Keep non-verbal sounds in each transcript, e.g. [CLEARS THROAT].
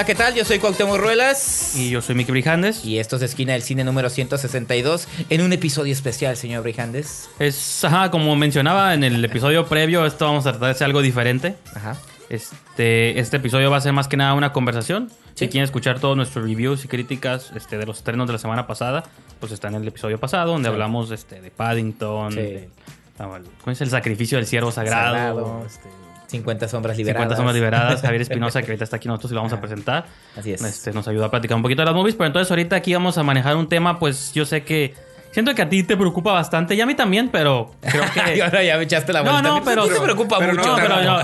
Hola, ¿qué tal? Yo soy Cuauhtémoc Ruelas. Y yo soy Miki Brijandes. Y esto es Esquina del Cine número 162 en un episodio especial, señor Brijandes. Es, ajá, como mencionaba en el episodio previo, esto vamos a tratar de hacer algo diferente. Ajá. Este, este episodio va a ser más que nada una conversación. Si quieren escuchar todos nuestros reviews y críticas este, de los estrenos de la semana pasada, pues está en el episodio pasado, donde Sí. hablamos este, de Paddington, Sí. de- ah, ¿cómo es el sacrificio del siervo sagrado? Sagrado. este, 50 sombras liberadas. 50 sombras liberadas, Javier Espinosa, que ahorita está aquí nosotros y lo vamos a presentar. Así es. Este, nos ayuda a platicar un poquito de las movies, pero entonces ahorita aquí vamos a manejar un tema, pues yo sé que siento que a ti te preocupa bastante y a mí también, pero creo [LAUGHS] Y que ahora ya me echaste la No, vuelta. no, pero- Sí te preocupa pero mucho. no, pero no.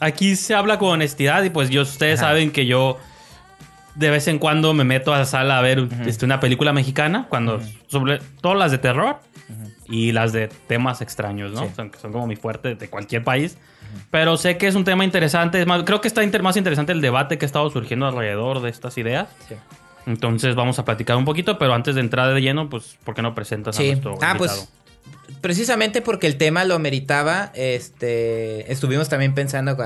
Aquí se habla con honestidad y pues yo ustedes Ajá. saben que yo de vez en cuando me meto a la sala a ver este, una película mexicana, cuando sobre todo las de terror y las de temas extraños, ¿no? Sí. Son, que son como mi fuerte de cualquier país. Pero sé que es un tema interesante. Es más, creo que está inter- más interesante el debate que ha estado surgiendo alrededor de estas ideas. Sí. Entonces vamos a platicar un poquito, pero antes de entrar de lleno, pues, ¿por qué no presentas a nuestro Ah, invitado? pues precisamente porque el tema lo meritaba, este, estuvimos también pensando que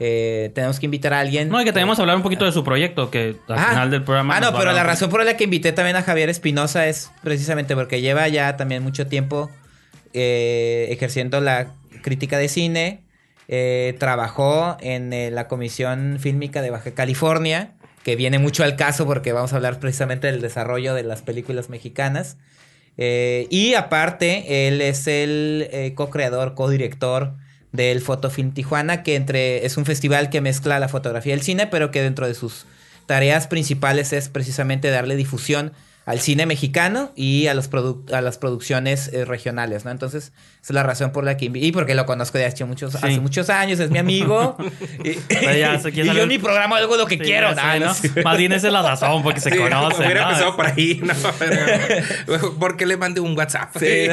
eh, tenemos que invitar a alguien. No, y que tenemos que hablar un poquito de su proyecto, que al Ajá. final del programa... Ah, no, pero la un razón por la que invité también a Javier Espinosa es precisamente porque lleva ya también mucho tiempo eh, ejerciendo la crítica de cine. Eh, trabajó en eh, la Comisión Fílmica de Baja California, que viene mucho al caso porque vamos a hablar precisamente del desarrollo de las películas mexicanas. Eh, y aparte, él es el co-creador, co-director del Fotofilm Tijuana, que entre es un festival que mezcla la fotografía y el cine, pero que dentro de sus tareas principales es precisamente darle difusión al cine mexicano y a, los produ- a las producciones eh, regionales, ¿no? Entonces, esa es la razón por la que... Y porque lo conozco de hace muchos, Sí. hace muchos años, es mi amigo. [LAUGHS] y ya yo mi programa hago lo que Sí, quiero. sé, no sé. Más bien esa es la razón, porque se Sí, conocen. Hubiera ¿no? empezado por ahí, ¿no? [LAUGHS] Pero, ¿Por qué le mandé un WhatsApp? Sí.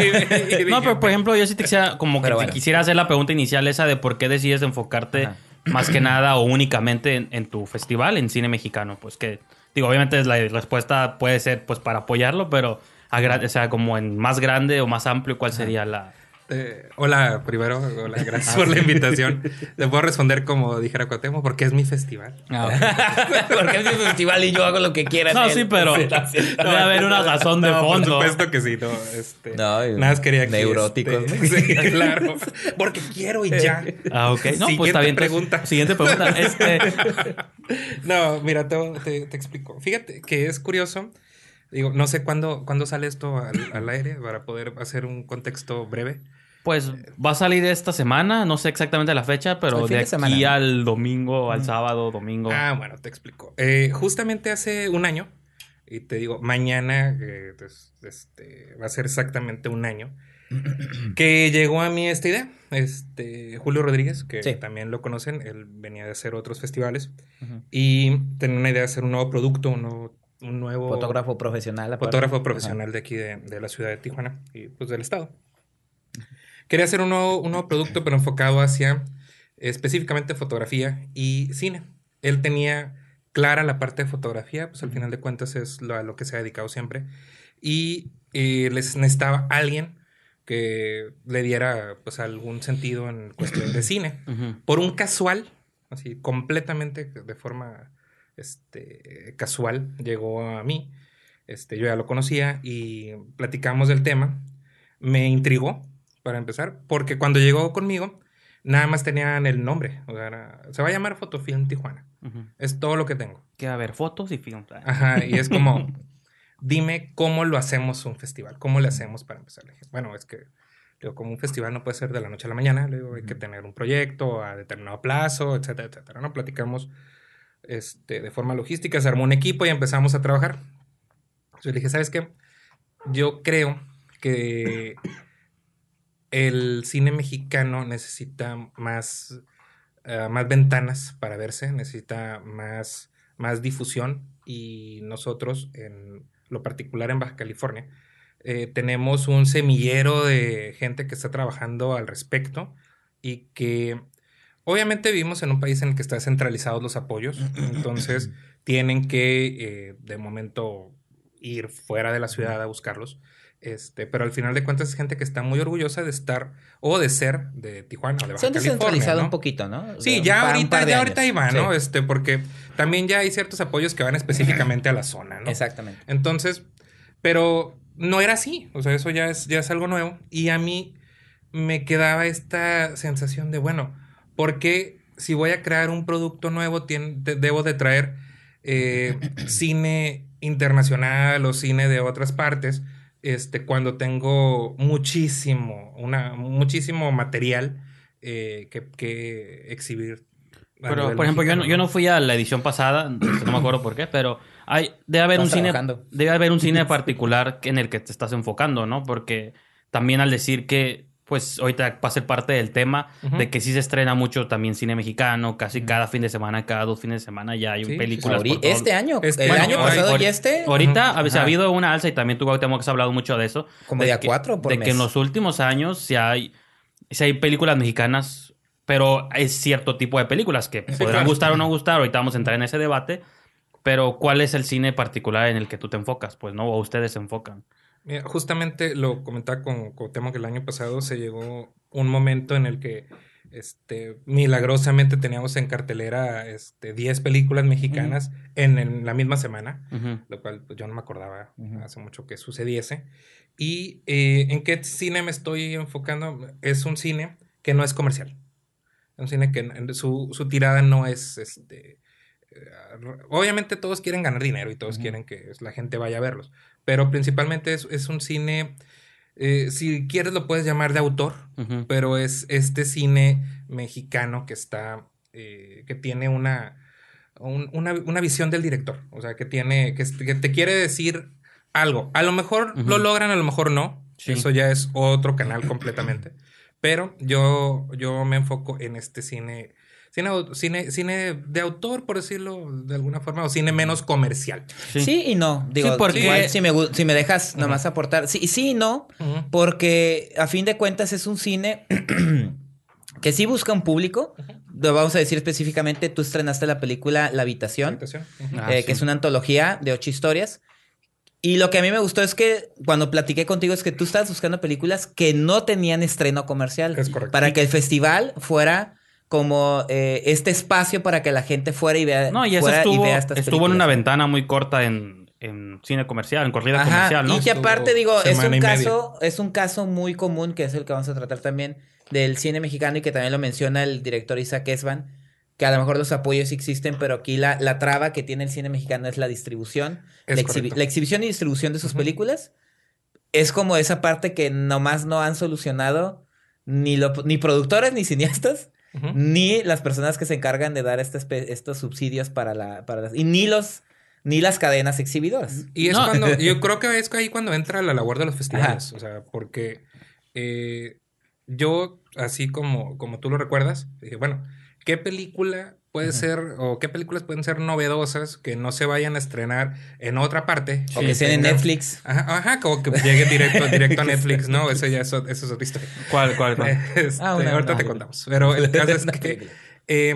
[LAUGHS] No, pero por ejemplo, yo sí te quisiera, como que te bueno. quisiera hacer la pregunta inicial esa de por qué decides enfocarte Ajá. más que nada o únicamente en, en tu festival, en cine mexicano. Pues que, digo, obviamente la respuesta puede ser pues para apoyarlo, pero o sea, como en más grande o más amplio, ¿cuál sería la...? Eh, hola, primero, hola, gracias por la invitación. Le puedo responder como dijera Cuauhtémoc, porque es mi festival. [LAUGHS] Porque es mi festival y yo hago lo que quiera. No, sí, pero Sí, debe haber una razón de No, fondo. Por supuesto que sí, no. Este, nada más quería que. neuróticos, este, ¿no? [LAUGHS] sí, claro. Porque quiero y ya. Ah, ok. No, pues Siguiente está bien. pregunta. Siguiente pregunta. Este, [LAUGHS] No, mira, te, te- te explico. Fíjate que es curioso. Digo, no sé cuándo, cuándo sale esto al, al aire para poder hacer un contexto breve. Pues va a salir esta semana, no sé exactamente la fecha, pero de de aquí semana. al domingo, al sábado, domingo. Ah, bueno, te explico. Eh, justamente hace un año, y te digo, mañana eh, pues, este, va a ser exactamente un año, [CLEARS THROAT] que llegó a mí esta idea. Este, Julio Rodríguez, que Sí. también lo conocen, él venía de hacer otros festivales y tenía una idea de hacer un nuevo producto, un nuevo, un nuevo Fotógrafo profesional. aparte. fotógrafo profesional de aquí de, de la ciudad de Tijuana y pues del estado. Quería hacer un nuevo, un nuevo producto, pero enfocado hacia específicamente fotografía y cine. Él tenía clara la parte de fotografía, pues al final de cuentas es lo, a lo que se ha dedicado siempre. Y eh, les necesitaba alguien que le diera pues algún sentido en cuestión de cine Ujú. por un casual, así completamente de forma este, casual, llegó a mí. Este, yo ya lo conocía y platicamos del tema. Me intrigó, para empezar, porque cuando llegó conmigo, nada más tenían el nombre. O sea, era- se va a llamar Fotofilm Tijuana. Es todo lo que tengo. Que a haber fotos y film. Ajá, y es como, [LAUGHS] dime cómo lo hacemos un festival, cómo le hacemos para empezar. Le dije, bueno, es que, digo, como un festival no puede ser de la noche a la mañana, le digo, hay que tener un proyecto a determinado plazo, etcétera, etcétera. ¿no? Platicamos este, de forma logística, se armó un equipo y empezamos a trabajar. Entonces le dije, ¿sabes qué? Yo creo que el cine mexicano necesita más, eh, más ventanas para verse, necesita más, más difusión. Y nosotros, en lo particular en Baja California, eh, tenemos un semillero de gente que está trabajando al respecto y que obviamente vivimos en un país en el que están centralizados los apoyos, [CLEARS THROAT] entonces tienen que eh, de momento ir fuera de la ciudad a buscarlos Este, pero al final de cuentas es gente que está muy orgullosa de estar o de ser de Tijuana o de Baja Se han descentralizado ¿no? un poquito, ¿no? Sí, ya par- ahorita, ya ahorita ahí va, ¿no? Sí, Este, porque también ya hay ciertos apoyos que van específicamente a la zona, ¿no? Exactamente. Entonces, pero no era así. O sea, eso ya es, ya es algo nuevo. Y a mí me quedaba esta sensación de, bueno, ¿por qué si voy a crear un producto nuevo debo de traer eh, cine internacional o cine de otras partes? Este, cuando tengo muchísimo, una, muchísimo material eh, que, que exhibir. Pero, por ejemplo, yo no, yo no fui a la edición pasada, no me acuerdo por qué, pero hay, debe haber un cine, debe haber un cine [LAUGHS] particular en el que te estás enfocando, ¿no? Porque también al decir que, pues, ahorita va a ser parte del tema Ujú. de que sí se estrena mucho también cine mexicano, casi cada fin de semana, cada dos fines de semana ya hay Sí, películas. Ahori- por todo- este año, Este el año, año pasado y este, Ahorita a veces ha habido una alza y también tú, Cuauhtémoc, has hablado mucho de eso. como de de a que- cuatro por de mes. que en los últimos años sí hay, sí hay películas mexicanas, pero es cierto tipo de películas que podrán claro. gustar o no gustar. Ahorita vamos a entrar en ese debate. Pero ¿cuál es el cine particular en el que tú te enfocas? Pues no, o ustedes se enfocan. Mira, justamente lo comentaba con Cuauhtémoc que el año pasado se llegó un momento en el que este, milagrosamente teníamos en cartelera este, 10 películas mexicanas en, el- la misma semana, Ujú. lo cual pues, yo no me acordaba Ujú. hace mucho que sucediese. ¿Y eh, en qué cine me estoy enfocando? Es un cine que no es comercial. Un cine que en- su, su tirada no es este. eh, Obviamente todos quieren ganar dinero y todos quieren que la gente vaya a verlos. Pero principalmente es, es un cine. eh, si quieres lo puedes llamar de autor. Pero es este cine mexicano que está. eh, que tiene una, un- una. una visión del director. O sea, que tiene. que, que te quiere decir algo. A lo mejor lo logran, a lo mejor no. Sí. Eso ya es otro canal completamente. Pero yo, yo me enfoco en este cine, cine, cine, cine de autor, por decirlo de alguna forma, o cine menos comercial. Sí. y no. Digo, Sí, porque- igual si me, si me dejas nomás aportar. Sí, sí y no, porque a fin de cuentas es un cine [CLEARS THROAT] que sí busca un público. Lo vamos a decir específicamente, tú estrenaste la película La Habitación. Ah, eh, que es una antología de ocho historias. Y lo que a mí me gustó es que cuando platiqué contigo es que tú estabas buscando películas que no tenían estreno comercial. Es correcto. Para que el festival fuera como eh, este espacio para que la gente fuera y vea, No, y eso estuvo, vea estas estuvo en una ventana muy corta en, en cine comercial, en corrida Ajá, comercial, ¿no? Y que aparte digo, es un y media. caso, es un caso muy común que es el que vamos a tratar también del cine mexicano y que también lo menciona el director Isaac Esban, que a lo mejor los apoyos sí existen, pero aquí la, la traba que tiene el cine mexicano es la distribución, Es la, exhibi- correcto. la exhibición y distribución de sus películas. Es como esa parte que nomás no han solucionado ni, lo, ni productores ni cineastas, Ni las personas que se encargan de dar este estos subsidios para la, para las, y ni los ni las cadenas exhibidoras. Y es No. cuando, [LAUGHS] yo creo que es ahí cuando entra la labor de los festivales. O sea, porque eh, yo, así como, como tú lo recuerdas, dije, bueno, ¿qué película puede ser o qué películas pueden ser novedosas que no se vayan a estrenar en otra parte? O que sean en Netflix. Ajá, ajá, como que llegue directo, directo a [LAUGHS] Netflix, ¿no? Eso ya es, eso es otra historia. ¿Cuál, cuál, cuál? [LAUGHS] Este, Ah, una- ahorita una te contamos. Pero el [LAUGHS] caso es que eh,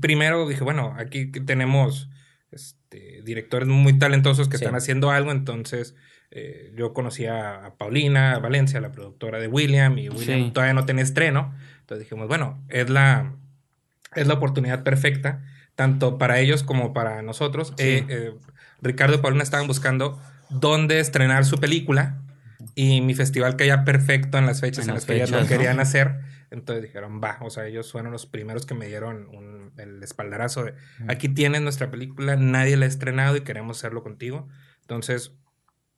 primero dije, bueno, aquí tenemos este, directores muy talentosos que Sí. están haciendo algo, entonces eh, yo conocí a, a Paulina Valencia, la productora de William, y William Sí. todavía no tenía estreno. Entonces dijimos, bueno, es la, es la oportunidad perfecta, tanto para ellos como para nosotros. Sí. Eh, eh, Ricardo y Paulina estaban buscando dónde estrenar su película y mi festival caía perfecto en las fechas En en, las que ellas lo ¿no? querían hacer. Entonces dijeron, va, o sea, ellos fueron los primeros que me dieron un- el espaldarazo de, aquí tienes nuestra película, nadie la ha estrenado y queremos hacerlo contigo. Entonces,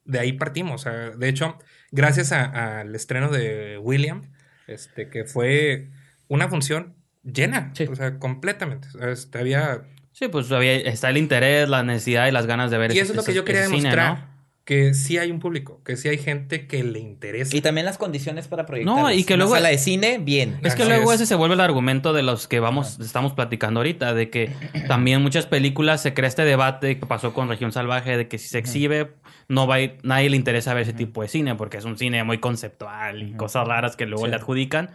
de ahí partimos. O sea, de hecho, gracias al estreno de William, este, que fue una función llena, Sí. o sea, completamente. Este, había Sí, pues había, está el interés, la necesidad y las ganas de ver Y ese- eso es lo que ese- yo quería cine, demostrar. ¿no? Que sí hay un público, que sí hay gente que le interesa. Y también las condiciones para proyectar. No, y que luego- sala de cine, bien. Es que Así luego es. ese se vuelve el argumento de los que vamos, estamos platicando ahorita, de que [CLEARS THROAT] también muchas películas se crea este debate que pasó con Región Salvaje, de que si se exhibe, no va a ir- nadie le interesa ver ese tipo de cine, porque es un cine muy conceptual y cosas raras que luego Sí. le adjudican.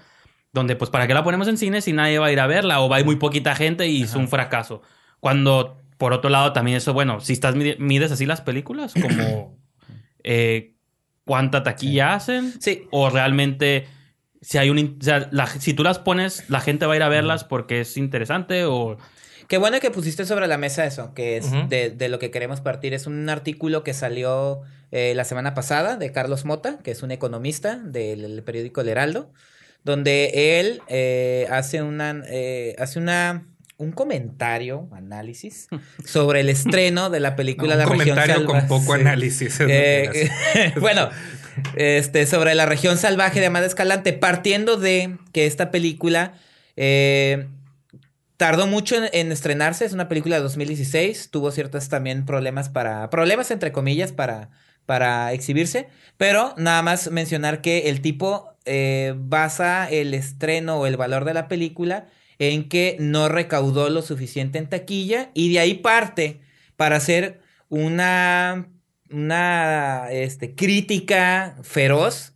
Donde, pues, ¿para qué la ponemos en cine si nadie va a ir a verla? O va a ir muy poquita gente y es un fracaso. Cuando, por otro lado, también eso, bueno, si estás mide- mides así las películas, como [COUGHS] eh, cuánta taquilla hacen. Sí. O realmente, si hay un. in- O sea, la- si tú las pones, la gente va a ir a verlas porque es interesante o. Qué bueno que pusiste sobre la mesa eso, que es de, de lo que queremos partir. Es un artículo que salió eh, la semana pasada de Carlos Mota, que es un economista del el periódico El Heraldo, donde él eh, hace una eh, hace una un comentario, análisis, [LAUGHS] sobre el estreno de la película Un La Región comentario con poco análisis. Eh, [LAUGHS] bueno, este, sobre la región salvaje de Amada Escalante, partiendo de que esta película eh, tardó mucho en, en estrenarse, es una película de 2016, tuvo ciertos también problemas para, problemas entre comillas para, para exhibirse, pero nada más mencionar que el tipo eh, basa el estreno o el valor de la película en que no recaudó lo suficiente en taquilla y de ahí parte para hacer una, una este, crítica feroz,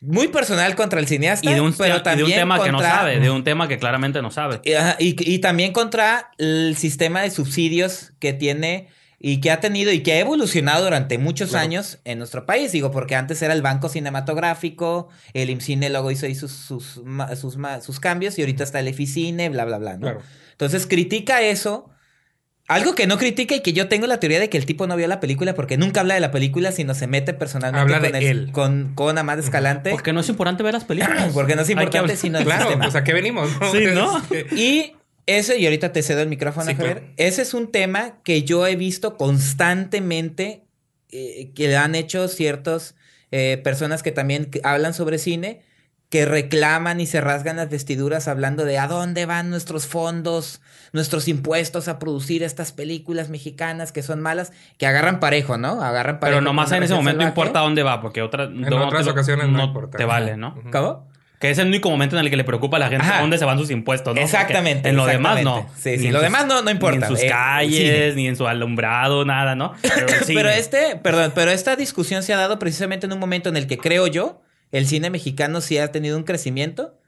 muy personal contra el cineasta, Y de un, pero y de un también tema que no sabe, de un tema que claramente no sabe. y- y también contra el sistema de subsidios que tiene y que ha tenido y que ha evolucionado durante muchos Claro. años en nuestro país. Digo, porque antes era el Banco Cinematográfico, el IMCINE luego hizo ahí sus, sus, ma- sus, ma- sus cambios y ahorita está el EFICINE, bla, bla, bla, ¿no? Claro. Entonces critica eso. Algo que no critica y que yo tengo la teoría de que el tipo no vio la película porque nunca habla de la película, sino se mete personalmente Habla con, de el- él. con, con Amad Escalante. Porque no es importante ver las películas. [CLEARS THROAT] Porque no es importante, sino el Claro, sistema. pues a qué venimos, ¿no? Sí, ¿no? [LAUGHS] Y ese, y ahorita te cedo el micrófono, Sí, Javier. claro. Ese es un tema que yo he visto constantemente eh, que han hecho ciertas personas que también hablan sobre cine, que reclaman y se rasgan las vestiduras hablando de a dónde van nuestros fondos, nuestros impuestos a producir estas películas mexicanas que son malas, que agarran parejo, ¿no? Agarran parejo. Pero nomás en ese momento Salvaje. importa dónde va, porque otra, En otras te lo- ocasiones no importa. te vale. ¿no? ¿Cómo? Que es el único momento en el que le preocupa a la gente Ajá. dónde se van sus impuestos, ¿no? Porque Exactamente, En lo demás no. Sí, sí, en lo sus- demás no- no importa. Ni en sus Eh, calles, ni en su alumbrado, nada, ¿no? [LAUGHS] Pero este, perdón, pero esta discusión se ha dado precisamente en un momento en el que creo yo, el cine mexicano sí ha tenido un crecimiento,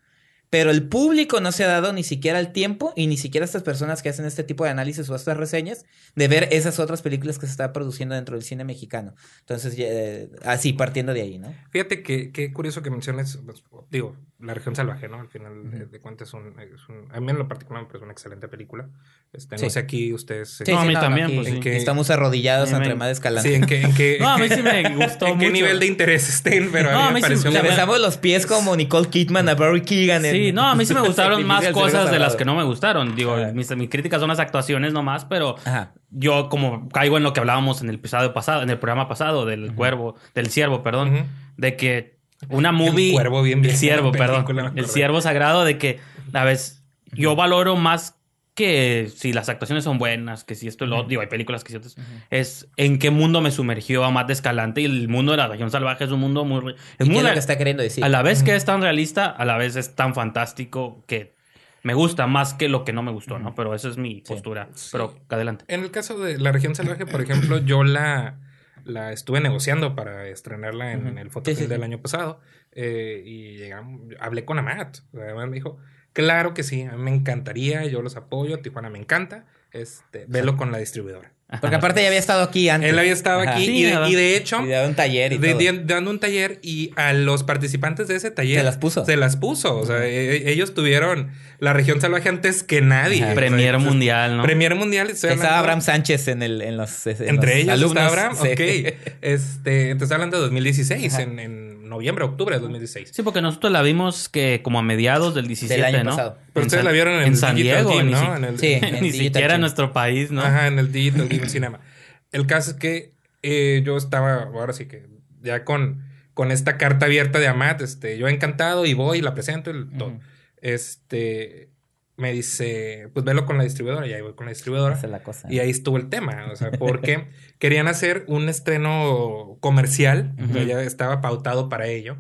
pero el público no se ha dado ni siquiera el tiempo y ni siquiera estas personas que hacen este tipo de análisis o estas reseñas de ver esas otras películas que se está produciendo dentro del cine mexicano. Entonces, eh, así partiendo de ahí, ¿no? Fíjate que qué curioso que menciones, pues, digo, La región salvaje, ¿no? Al final de- de cuentas es un, es un- a mí en lo particular me parece una excelente película. Este, no Sí. sé aquí ustedes... No, a mí también, aquí pues, sí. En que- Estamos arrodillados Sí, ante me- Amada Escalante. Sí, en qué, en qué, [LAUGHS] No, a mí sí me [LAUGHS] gustó en qué mucho. nivel de interés estén, pero No, a a mí mí me sí- pareció Le besamos los pies como Nicole Kidman a Barry Keegan. en- Sí, no, a mí sí me [LAUGHS] gustaron más cosas de las que no me gustaron. Digo, mis, mis críticas son las actuaciones nomás, pero Ajá. yo como caigo en lo que hablábamos en el episodio pasado, en el programa pasado del cuervo, del ciervo, perdón, Ujú. de que una movie, cuervo, bien el ciervo, película, perdón, el ciervo sagrado de que a veces yo valoro más que si las actuaciones son buenas, que si esto y lo digo, hay películas que sí otras, es en qué mundo me sumergió a Matt de Escalante y el mundo de la región salvaje es un mundo muy re- ¿Y es qué muy es lo que está queriendo decir? a la vez que es tan realista, a la vez es tan fantástico que me gusta más que lo que no me gustó, ¿no? Pero esa es mi postura. Pero adelante. En el caso de La región salvaje, por [CLEARS THROAT] ejemplo, yo la, la estuve negociando para estrenarla en el Fotofilm Sí, sí, del año pasado y llegamos, hablé con Amat. Amat me dijo, claro que sí, a mí me encantaría, yo los apoyo, Tijuana me encanta, este, velo con la distribuidora. Porque aparte ya había estado aquí antes. Él había estado Ajá. aquí Sí, y, de, ¿verdad? y de hecho... Y daba un taller y de- todo. de- dando un taller y a los participantes de ese taller Se las puso. Se las puso. O sea, e- ellos tuvieron la región salvaje antes que nadie. Ajá. O sea, Premier mundial, ¿no? Premier mundial. Estaba hablando- Abraham Sánchez en, el, en los en Entre los ellos alumnos. está Abraham. Sí. Ok. Este, te estoy hablando de 2016, Ajá. en, en noviembre, octubre de 2016. Sí, porque nosotros la vimos que como a mediados del 17, Del año ¿no? pasado. Pero En ustedes San- la vieron en, en el San Digital Diego, ni, ¿no? En el- Sí. en ni Digital siquiera en nuestro país, ¿no? Ajá, en el Digital Game Cinema. El caso es que eh, yo estaba, ahora sí que ya con, con esta carta abierta de Amat, este, yo encantado y voy y la presento y todo. Este, me dice, pues velo con la distribuidora, y ahí voy con la distribuidora. Esa es la cosa. Y ahí estuvo el tema, o sea, porque [LAUGHS] querían hacer un estreno comercial, sea, Ujú. ya estaba pautado para ello,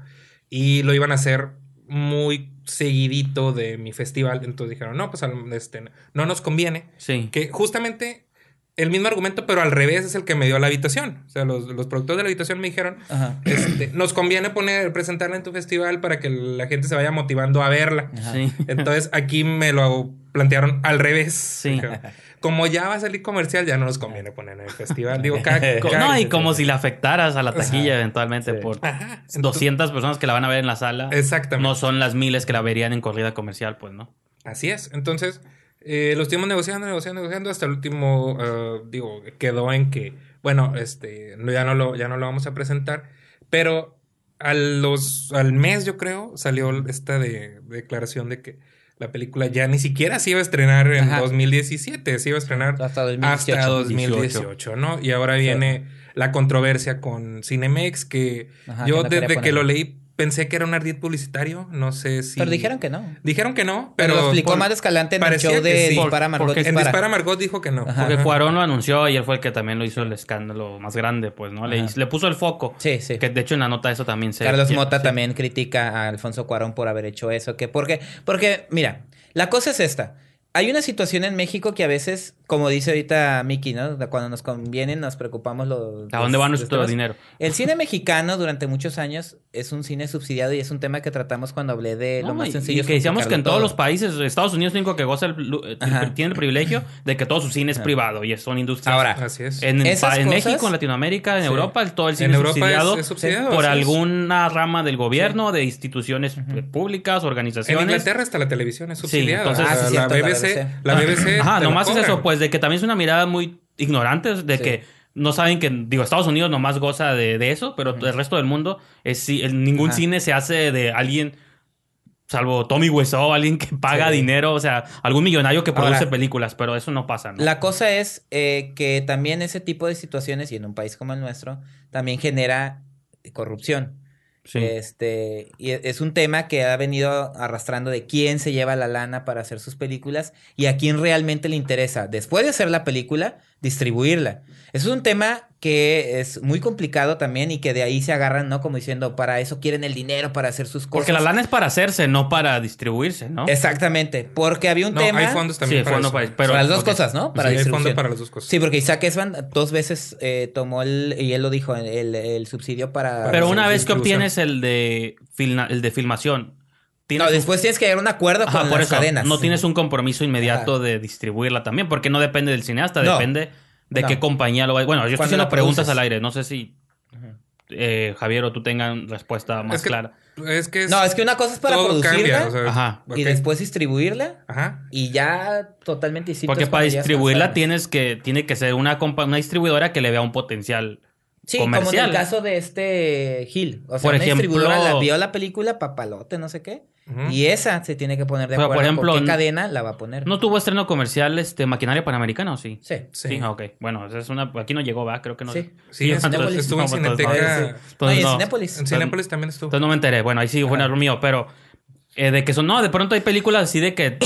y lo iban a hacer muy seguidito de mi festival, entonces dijeron, no, pues este, no nos conviene, Sí. que justamente el mismo argumento, pero al revés es el que me dio la habitación, o sea, los, los productores de la habitación me dijeron, este, nos conviene poner, presentarla en tu festival para que la gente se vaya motivando a verla. Sí. [LAUGHS] Entonces aquí me lo plantearon al revés. Sí. Dijeron, Como ya va a salir comercial, ya no nos conviene poner en el festival. Digo, [LAUGHS] cada- No, y como si le afectaras a la taquilla eventualmente Sí. por Ajá, entonces- 200 personas que la van a ver en la sala. Exactamente. No son las miles que la verían en corrida comercial, pues, ¿no? Así es. Entonces, eh, lo estuvimos negociando, negociando, negociando. Hasta el último, eh, digo, quedó en que, bueno, este, no, ya, no lo, ya no lo vamos a presentar. Pero a los, al mes, yo creo, salió esta de, declaración de que la película ya ni siquiera se iba a estrenar en Ajá. 2017, se iba a estrenar Hasta 2018. hasta 2018, ¿no? Y ahora viene la controversia con Cinemex, que Ajá, yo que no quería desde que lo leí pensé que era un ardid publicitario, no sé si... Pero dijeron que no. Dijeron que no, Pero, pero... lo explicó por- más Escalante en el show que de sí. Dispara Margot Porque En Dispara. Dispara Margot dijo que no. Ajá. Porque Ajá. Cuarón lo anunció y él fue el que también lo hizo el escándalo más grande, pues, ¿no? Le, puso el foco. Sí, sí. Que de hecho en la nota eso también se... Carlos Mota sí. también critica a Alfonso Cuarón por haber hecho eso. Que porque, porque, mira, la cosa es esta. Hay una situación en México que a veces, como dice ahorita Miki, ¿no? Cuando nos conviene nos preocupamos los... ¿A dónde va nuestro dinero? El cine [LAUGHS] mexicano durante muchos años es un cine subsidiado y es un tema que tratamos cuando hablé de lo No, más sencillo. y es que decíamos que en todos todo. los países, Estados Unidos es el único que goza el, Ajá. tiene el privilegio de que todo su cine es Ajá. privado y son industrias. Ahora, Así es. en, en México, en Latinoamérica, en Sí. Europa, el- todo el cine en es Europa subsidiado es, es subsidiado. por alguna rama del gobierno, de instituciones eh, públicas, En organizaciones. Inglaterra hasta la televisión es Sí, subsidiada. entonces- O sea, Ah, sí, la, cierto, la BBC, BBC. la BBC. Ajá, nomás es eso, pues, de que también es una mirada muy ignorante, de Sí. que no saben que, digo, Estados Unidos nomás goza de, de eso, pero el resto del mundo, es si- ningún Ajá. cine se hace de alguien, salvo Tommy Wiseau, alguien que paga Sí. dinero, o sea, algún millonario que produce Ahora, películas, pero eso no pasa, ¿no? La cosa es eh, que también ese tipo de situaciones, y en un país como el nuestro, también genera corrupción. Este, y e- es un tema que ha venido arrastrando de quién se lleva la lana para hacer sus películas y a quién realmente le interesa, después de hacer la película, distribuirla. Eso es un tema que es muy complicado también y que de ahí se agarran, ¿no? Como diciendo, para eso quieren el dinero, para hacer sus cosas. Porque la lana es para hacerse, no para distribuirse, ¿no? Exactamente, porque había un No, tema... hay fondos Sí, también para fondo eso. para- pero- para las dos cosas, ¿no? Para Sí, hay fondo para las dos cosas. Sí, porque Isaac Esban dos veces eh, tomó el, y él lo dijo, el, el subsidio para... Pero para una vez que obtienes el de, filna- el de filmación, tienes No, un- después tienes que llegar a un acuerdo Ajá, con por las eso, cadenas. no tienes un compromiso inmediato Ajá. de distribuirla también, porque no depende del cineasta, No. depende de No. qué compañía lo va Bueno, yo estoy haciendo preguntas al aire, no sé si eh, Javier o tú tengan respuesta más Es que- clara. Es que es- No, es que una cosa es para producirla cambia. o sea, Ajá. y después distribuirla Ajá. y ya totalmente distinto. Porque para distribuirla tienes que, tiene que ser una, una distribuidora que le vea un potencial Sí, como en comercial. el caso de este Gil. O sea, Por una ejemplo- distribuidora la vio la película, papalote, no sé qué. Y esa se tiene que poner de Pero, acuerdo por ejemplo, con qué cadena la va a poner. ¿No tuvo estreno comercial este Maquinaria Panamericana o sí? Sí. Sí. Sí, ok. Bueno, esa es una... Aquí no llegó, ¿va? Creo que no. Sí. Sí, estuvo, Cinépolis. estuvo en No, entonces, Cineteca. no, Entonces, en. Cinépolis. En Cinépolis también estuvo. Entonces no me enteré. Bueno, ahí sí fue un error mío, pero eh, de que son, no, de pronto hay películas así de que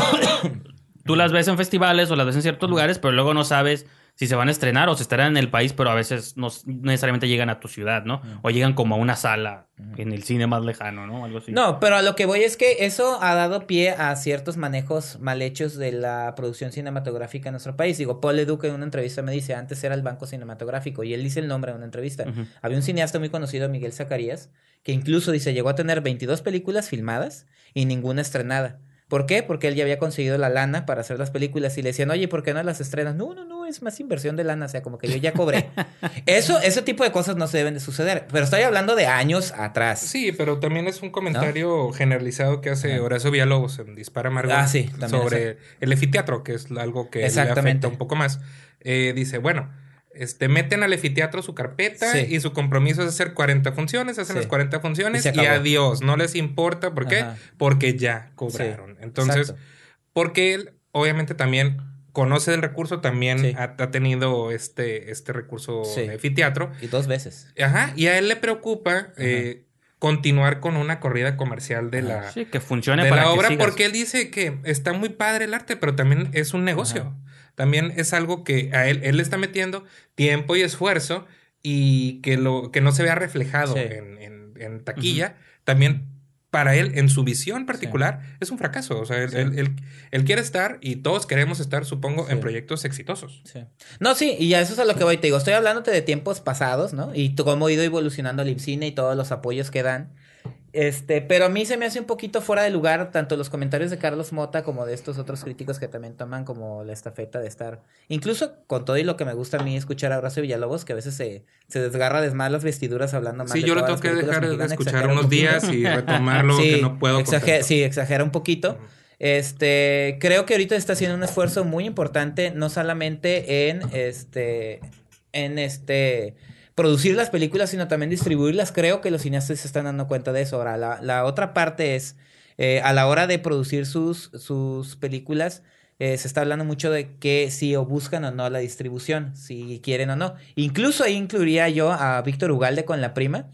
tú las ves en festivales o las ves en ciertos lugares, pero luego no sabes si se van a estrenar o se estarán en el país, pero a veces no necesariamente llegan a tu ciudad, ¿no? O llegan como a una sala en el cine más lejano, ¿no? Algo así. No, pero a lo que voy es que eso ha dado pie a ciertos manejos mal hechos de la producción cinematográfica en nuestro país. Digo, Paul Leduc en una entrevista me dice, antes era el Banco Cinematográfico, y él dice el nombre en una entrevista. Había un cineasta muy conocido, Miguel Zacarías, que incluso dice, llegó a tener 22 películas filmadas y ninguna estrenada. ¿Por qué? Porque él ya había conseguido la lana para hacer las películas y le decían, oye, ¿por qué no las estrenas? No, no, no, es más inversión de lana, o sea, como que yo ya cobré. [LAUGHS] Eso, ese tipo de cosas no se deben de suceder, pero estoy hablando de años atrás. Sí, pero también es un comentario generalizado que hace Horacio Villalobos en Dispara Margot Ah, sí, sobre el efiteatro, que es algo que le afecta un poco más. Eh, dice, bueno, este, meten al efiteatro su carpeta Sí. y su compromiso es hacer 40 funciones, hacen Sí. las 40 Y funciones y, adiós, no les importa, ¿por qué? Ajá. Porque ya cobraron. Entonces, Exacto. porque él obviamente también conoce del recurso, también Sí. ha, ha tenido este, este recurso Sí. de efiteatro. Y dos veces. Ajá, y a él le preocupa eh, continuar con una corrida comercial de la, Sí, que funcione de para la que obra sigas. porque él dice que está muy padre el arte, pero también es un negocio. También es algo que a él, él le está metiendo tiempo y esfuerzo y que, lo, que no se vea reflejado Sí. en, en- en taquilla. También para él, en su visión particular, es un fracaso. O sea, él, Sí. él- él- él quiere estar y todos queremos estar, supongo, en proyectos exitosos. No, sí, y a eso es a lo que voy. Te digo, estoy hablándote de tiempos pasados, ¿no? Y cómo ha ido evolucionando el IMCINE y todos los apoyos que dan. Este, pero a mí se me hace un poquito fuera de lugar tanto los comentarios de Carlos Mota como de estos otros críticos que también toman como la estafeta de estar. Incluso con todo y lo que me gusta a mí escuchar a Horacio Villalobos, que a veces se, se desgarra de más las vestiduras hablando más Sí, de yo lo tengo que dejar de escuchar un unos días y retomarlo [LAUGHS] que no puedo. exager- sí, exagera un poquito. Este, creo que ahorita está haciendo un esfuerzo muy importante, no solamente en este, en este, producir las películas, sino también distribuirlas. Creo que los cineastas se están dando cuenta de eso. Ahora, la, la otra parte es, eh, a la hora de producir sus, sus películas, eh, se está hablando mucho de que si o buscan o no la distribución, si quieren o no. Incluso ahí incluiría yo a Víctor Ugalde con La Prima,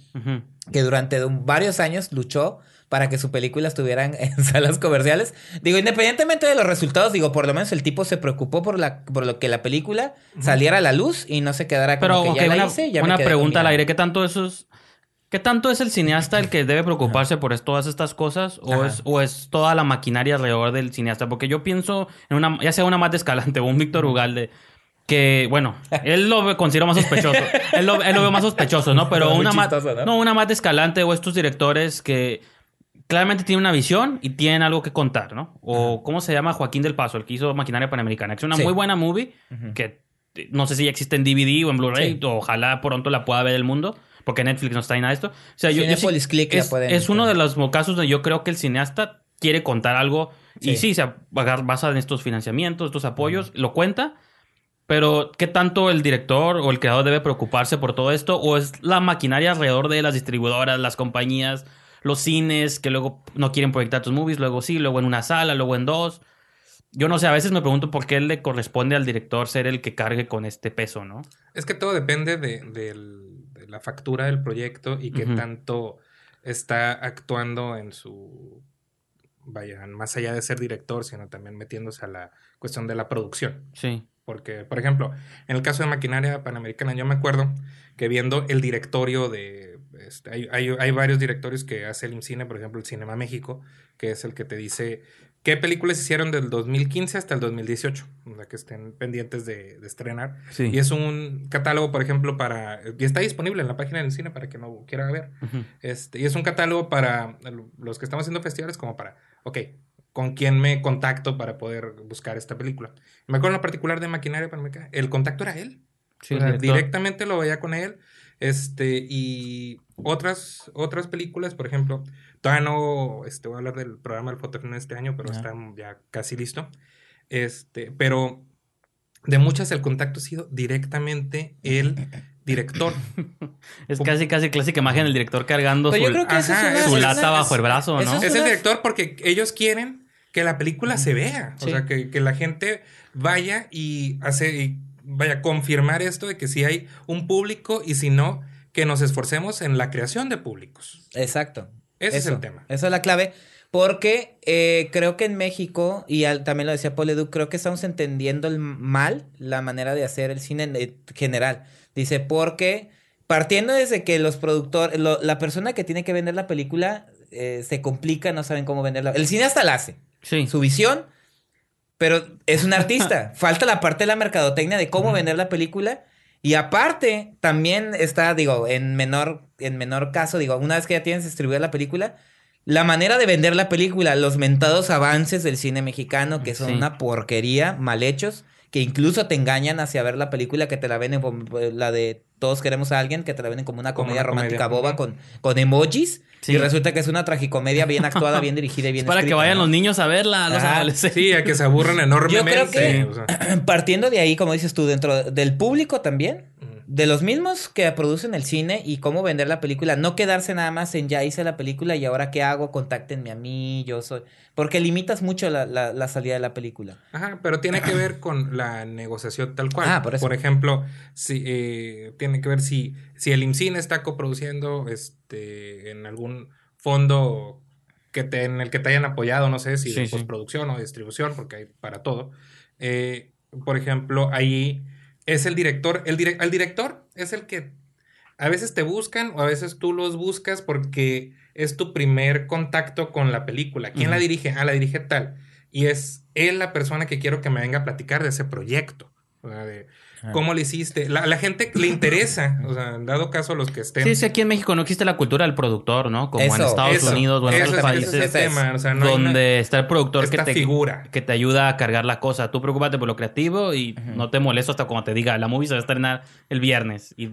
que durante varios años luchó para que su película estuvieran [LAUGHS] en salas comerciales. Digo, independientemente de los resultados, digo, por lo menos el tipo se preocupó por, la, por lo que la película saliera a la luz y no se quedara como Pero, que ok, ya la una, hice, ya pregunta al aire. ¿Qué tanto eso es, ¿Qué tanto es el cineasta el que debe preocuparse por todas estas cosas? ¿O Ajá. es, ¿O es toda la maquinaria alrededor del cineasta? Porque yo pienso en una, ya sea una más de Escalante o un Víctor Ugalde, que, bueno, él lo considero más sospechoso. él, lo, él lo ve más sospechoso, ¿no? [LAUGHS] Pero una más, ¿no? ¿no? una más de Escalante o estos directores que claramente tienen una visión y tienen algo que contar, ¿no? O, ¿cómo se llama? Joaquín del Paso, el que hizo Maquinaria Panamericana. Es una Sí. muy buena movie Ujú. que eh, no sé si ya existe en DVD o en Blu-ray, Sí. ojalá pronto la pueda ver el mundo, porque Netflix no está en nada esto. O sea, yo, yo sí- Click la es, pueden es uno de los casos donde yo creo que el cineasta quiere contar algo y Sí. se basa en estos financiamientos, estos apoyos, lo cuenta. Pero, ¿qué tanto el director o el creador debe preocuparse por todo esto? ¿O es la maquinaria alrededor de las distribuidoras, las compañías, los cines que luego no quieren proyectar tus movies, luego sí, luego en una sala, luego en dos? Yo no sé, a veces me pregunto por qué le corresponde al director ser el que cargue con este peso, ¿no? Es que todo depende de, la factura del proyecto y qué tanto está actuando en su. Vaya, más allá de ser director, sino también metiéndose a la cuestión de la producción. Sí. Porque, por ejemplo, en el caso de Maquinaria Panamericana, yo me acuerdo que viendo el directorio de... este, hay, hay- hay varios directorios que hace el IMCINE, por ejemplo, el Cinema México, que es el que te dice qué películas hicieron del 2015 hasta el 2018, o sea, que estén pendientes de, de estrenar. Sí. Y es un catálogo, por ejemplo, para... Y está disponible en la página del cine para que no quiera ver. Ujú. Este, y es un catálogo para los que estamos haciendo festivales, como para, ok, ¿con quién me contacto para poder buscar esta película? Me acuerdo en lo particular de Maquinaria Panamericana, el contacto era él. Sí, O sea, directamente lo veía con él. Este, y otras, otras películas, por ejemplo, todavía no, este, voy a hablar del programa del Fotofilm este año, pero Ajá. está ya casi listo. Este, pero de muchas el contacto ha sido directamente el [LAUGHS] director. Es casi, casi clásica imagen del director cargando Pero su, yo creo que eso Ajá, es una... su es- lata es- bajo el brazo, ¿no? es Es el director porque ellos quieren que la película se vea. O sea, que, que la gente vaya y hace y vaya a confirmar esto de que si hay un público y si no, que nos esforcemos en la creación de públicos. Exacto. Ese es el tema. Esa es la clave. Porque eh, creo que en México, y al- también lo decía Paul Edu, creo que estamos entendiendo el mal la manera de hacer el cine en eh, general. Dice, porque partiendo desde que los productores, lo- la persona que tiene que vender la película eh, se complica, no saben cómo venderla. El cineasta la hace, Sí. su visión, pero es un artista. [LAUGHS] Falta la parte de la mercadotecnia de cómo vender la película. Y aparte, también está, digo, en menor, en menor caso, digo, una vez que ya tienes distribuida la película, la manera de vender la película, los mentados avances del cine mexicano, que son Sí. una porquería, mal hechos, que incluso te engañan hacia ver la película, que te la venden la de Todos queremos a alguien, que te la venden como una Como comedia una romántica comedia, boba con, con emojis, Sí. y resulta que es una tragicomedia bien actuada, bien dirigida y [LAUGHS] bien Es para que vayan ¿no? los niños a verla, los Ajá. adolescentes. Sí, a que se aburran enormemente. Yo creo que- o sea, [CLEARS THROAT] Partiendo de ahí, como dices tú, dentro del público también. De los mismos que producen el cine y cómo vender la película, no quedarse nada más en ya hice la película y ahora qué hago, contáctenme a mí, yo soy. Porque limitas mucho la, la- la salida de la película. Ajá, pero tiene que ver con la negociación tal cual. Ah, por eso. ejemplo, si eh, tiene que ver si, si el IMCINE está coproduciendo este, en algún fondo que te, en el que te hayan apoyado, no sé si Sí, de sí. postproducción o distribución, porque hay para todo. Eh, por ejemplo, ahí es el director, el, el director es el que a veces te buscan o a veces tú los buscas porque es tu primer contacto con la película. ¿Quién la dirige? Ah, la dirige tal. Y es él la persona que quiero que me venga a platicar de ese proyecto. O sea, de- ¿Cómo le hiciste? La, la gente le interesa, o sea, dado caso los que estén. Sí, sí, aquí en México no existe la cultura del productor, ¿no? Como en Estados eso, Unidos o en otros es- países. es tema, o sea, no hay donde una- está el productor que te, figura. que te ayuda a cargar la cosa. Tú preocúpate por lo creativo y no te molesto hasta cuando te diga, la movie se va a estrenar el viernes. Y,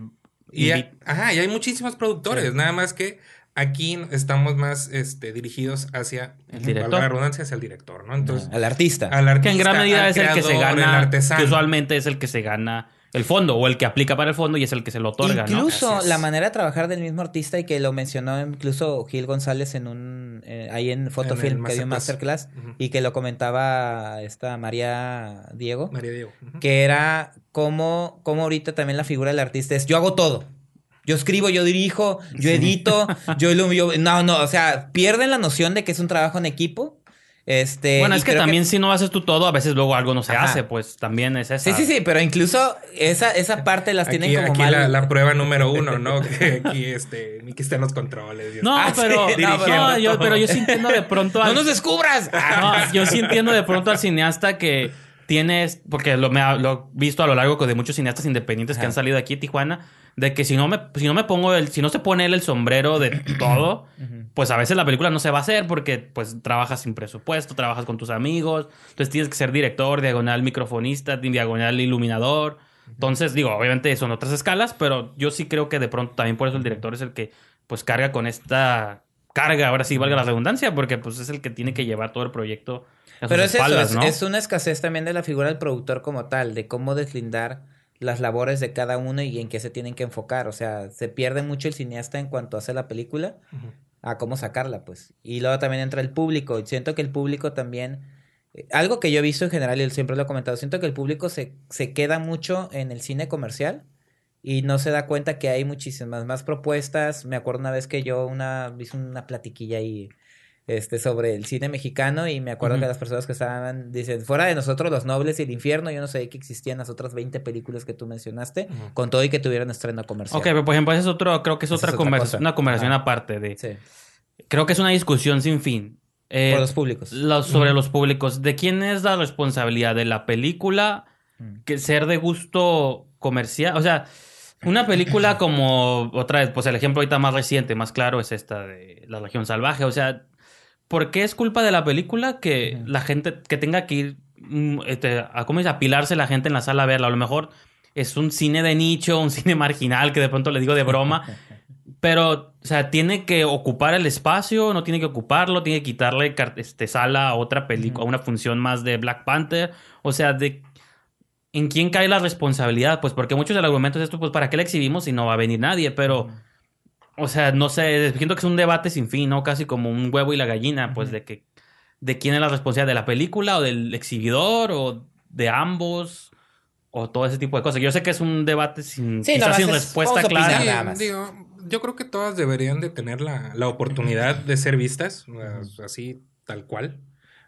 Y, y- hay- ajá, y hay muchísimos productores, nada más que aquí estamos más este, dirigidos hacia El director. la redundancia, hacia el director, ¿no? Entonces, Al artista. al artista, que en gran medida es el que se gana, artesano. que usualmente es el que se gana el fondo o el que aplica para el fondo y es el que se lo otorga, incluso la manera de trabajar del mismo artista y que lo mencionó incluso Gil González en un eh, ahí en Fotofilm que dio un Masterclass. y que lo comentaba esta María Diego María Diego. que era como como ahorita también la figura del artista es yo hago todo yo escribo, yo dirijo, yo edito, [LAUGHS] yo, yo no, no, o sea, pierden la noción de que es un trabajo en equipo. Este, Bueno, es que también si no haces tú todo, a veces luego algo no se Ajá. hace, pues también es esa. Sí, sí, sí, pero incluso esa, esa parte las tienen Aquí, como aquí mal. la, la prueba número uno, ¿no? [LAUGHS] Que aquí este, Miki está en los controles. y No, Ah, pero, sí, no, no, yo, pero yo sí entiendo de pronto [LAUGHS] ¡No al- nos descubras! No, yo sí entiendo de pronto al cineasta que tienes, porque lo, me ha- lo he visto a lo largo de muchos cineastas independientes que han salido aquí a Tijuana, de que si no me, si no me pongo el, si no se pone él el sombrero de [CLEARS THROAT] todo, pues a veces la película no se va a hacer porque pues trabajas sin presupuesto, trabajas con tus amigos, entonces tienes que ser director, diagonal microfonista, diagonal iluminador. Entonces, digo, obviamente son otras escalas, pero yo sí creo que de pronto también por eso el director es el que pues carga con esta carga, ahora sí valga la redundancia, porque pues es el que tiene que llevar todo el proyecto a sus Pero es espaldas, eso, es una escasez también de la figura del productor como tal, de cómo deslindar las labores de cada uno y en qué se tienen que enfocar. O sea, se pierde mucho el cineasta en cuanto hace la película a cómo sacarla, pues. Y luego también entra el público. Y Siento que el público también... eh, Algo que yo he visto en general y siempre lo he comentado, siento que el público se, se queda mucho en el cine comercial y no se da cuenta que hay muchísimas más propuestas. Me acuerdo una vez que yo una, hice una platiquilla ahí este, sobre el cine mexicano y me acuerdo que las personas que estaban dicen, fuera de nosotros los nobles y el infierno, yo no sabía que existían las otras 20 películas que tú mencionaste, con todo y que tuvieran estreno comercial. Ok, pero por ejemplo, ese es otro, creo que es otra, es otra una conversación aparte de... Sí, Creo que es una discusión sin fin. Eh, por los públicos. los- sobre los públicos. ¿De quién es la responsabilidad? ¿De la película? Mm. que ser de gusto comercial. O sea, una película [CLEARS THROAT] como otra vez, pues el ejemplo ahorita más reciente, más claro, es esta de La región salvaje. O sea, ¿por qué es culpa de la película que la gente, que tenga que ir mm, este, a, ¿cómo dice? apilarse la gente en la sala a verla? A lo mejor es un cine de nicho, un cine marginal, que de pronto le digo de broma. [LAUGHS] Pero, o sea, tiene que ocupar el espacio, no tiene que ocuparlo, tiene que quitarle este, sala a otra película, a una función más de Black Panther. O sea, de ¿en quién cae la responsabilidad? Pues porque muchos del argumento es esto, pues ¿para qué la exhibimos si no va a venir nadie? Pero, o sea, no sé, siento que es un debate sin fin, ¿no? Casi como un huevo y la gallina, pues de que, de quién es la responsabilidad, de la película o del exhibidor o de ambos o todo ese tipo de cosas. Yo sé que es un debate sin, Sí, quizás sin es- respuesta clara. Sí, nada más. digo, yo creo que todas deberían de tener la, la oportunidad de ser vistas, así tal cual.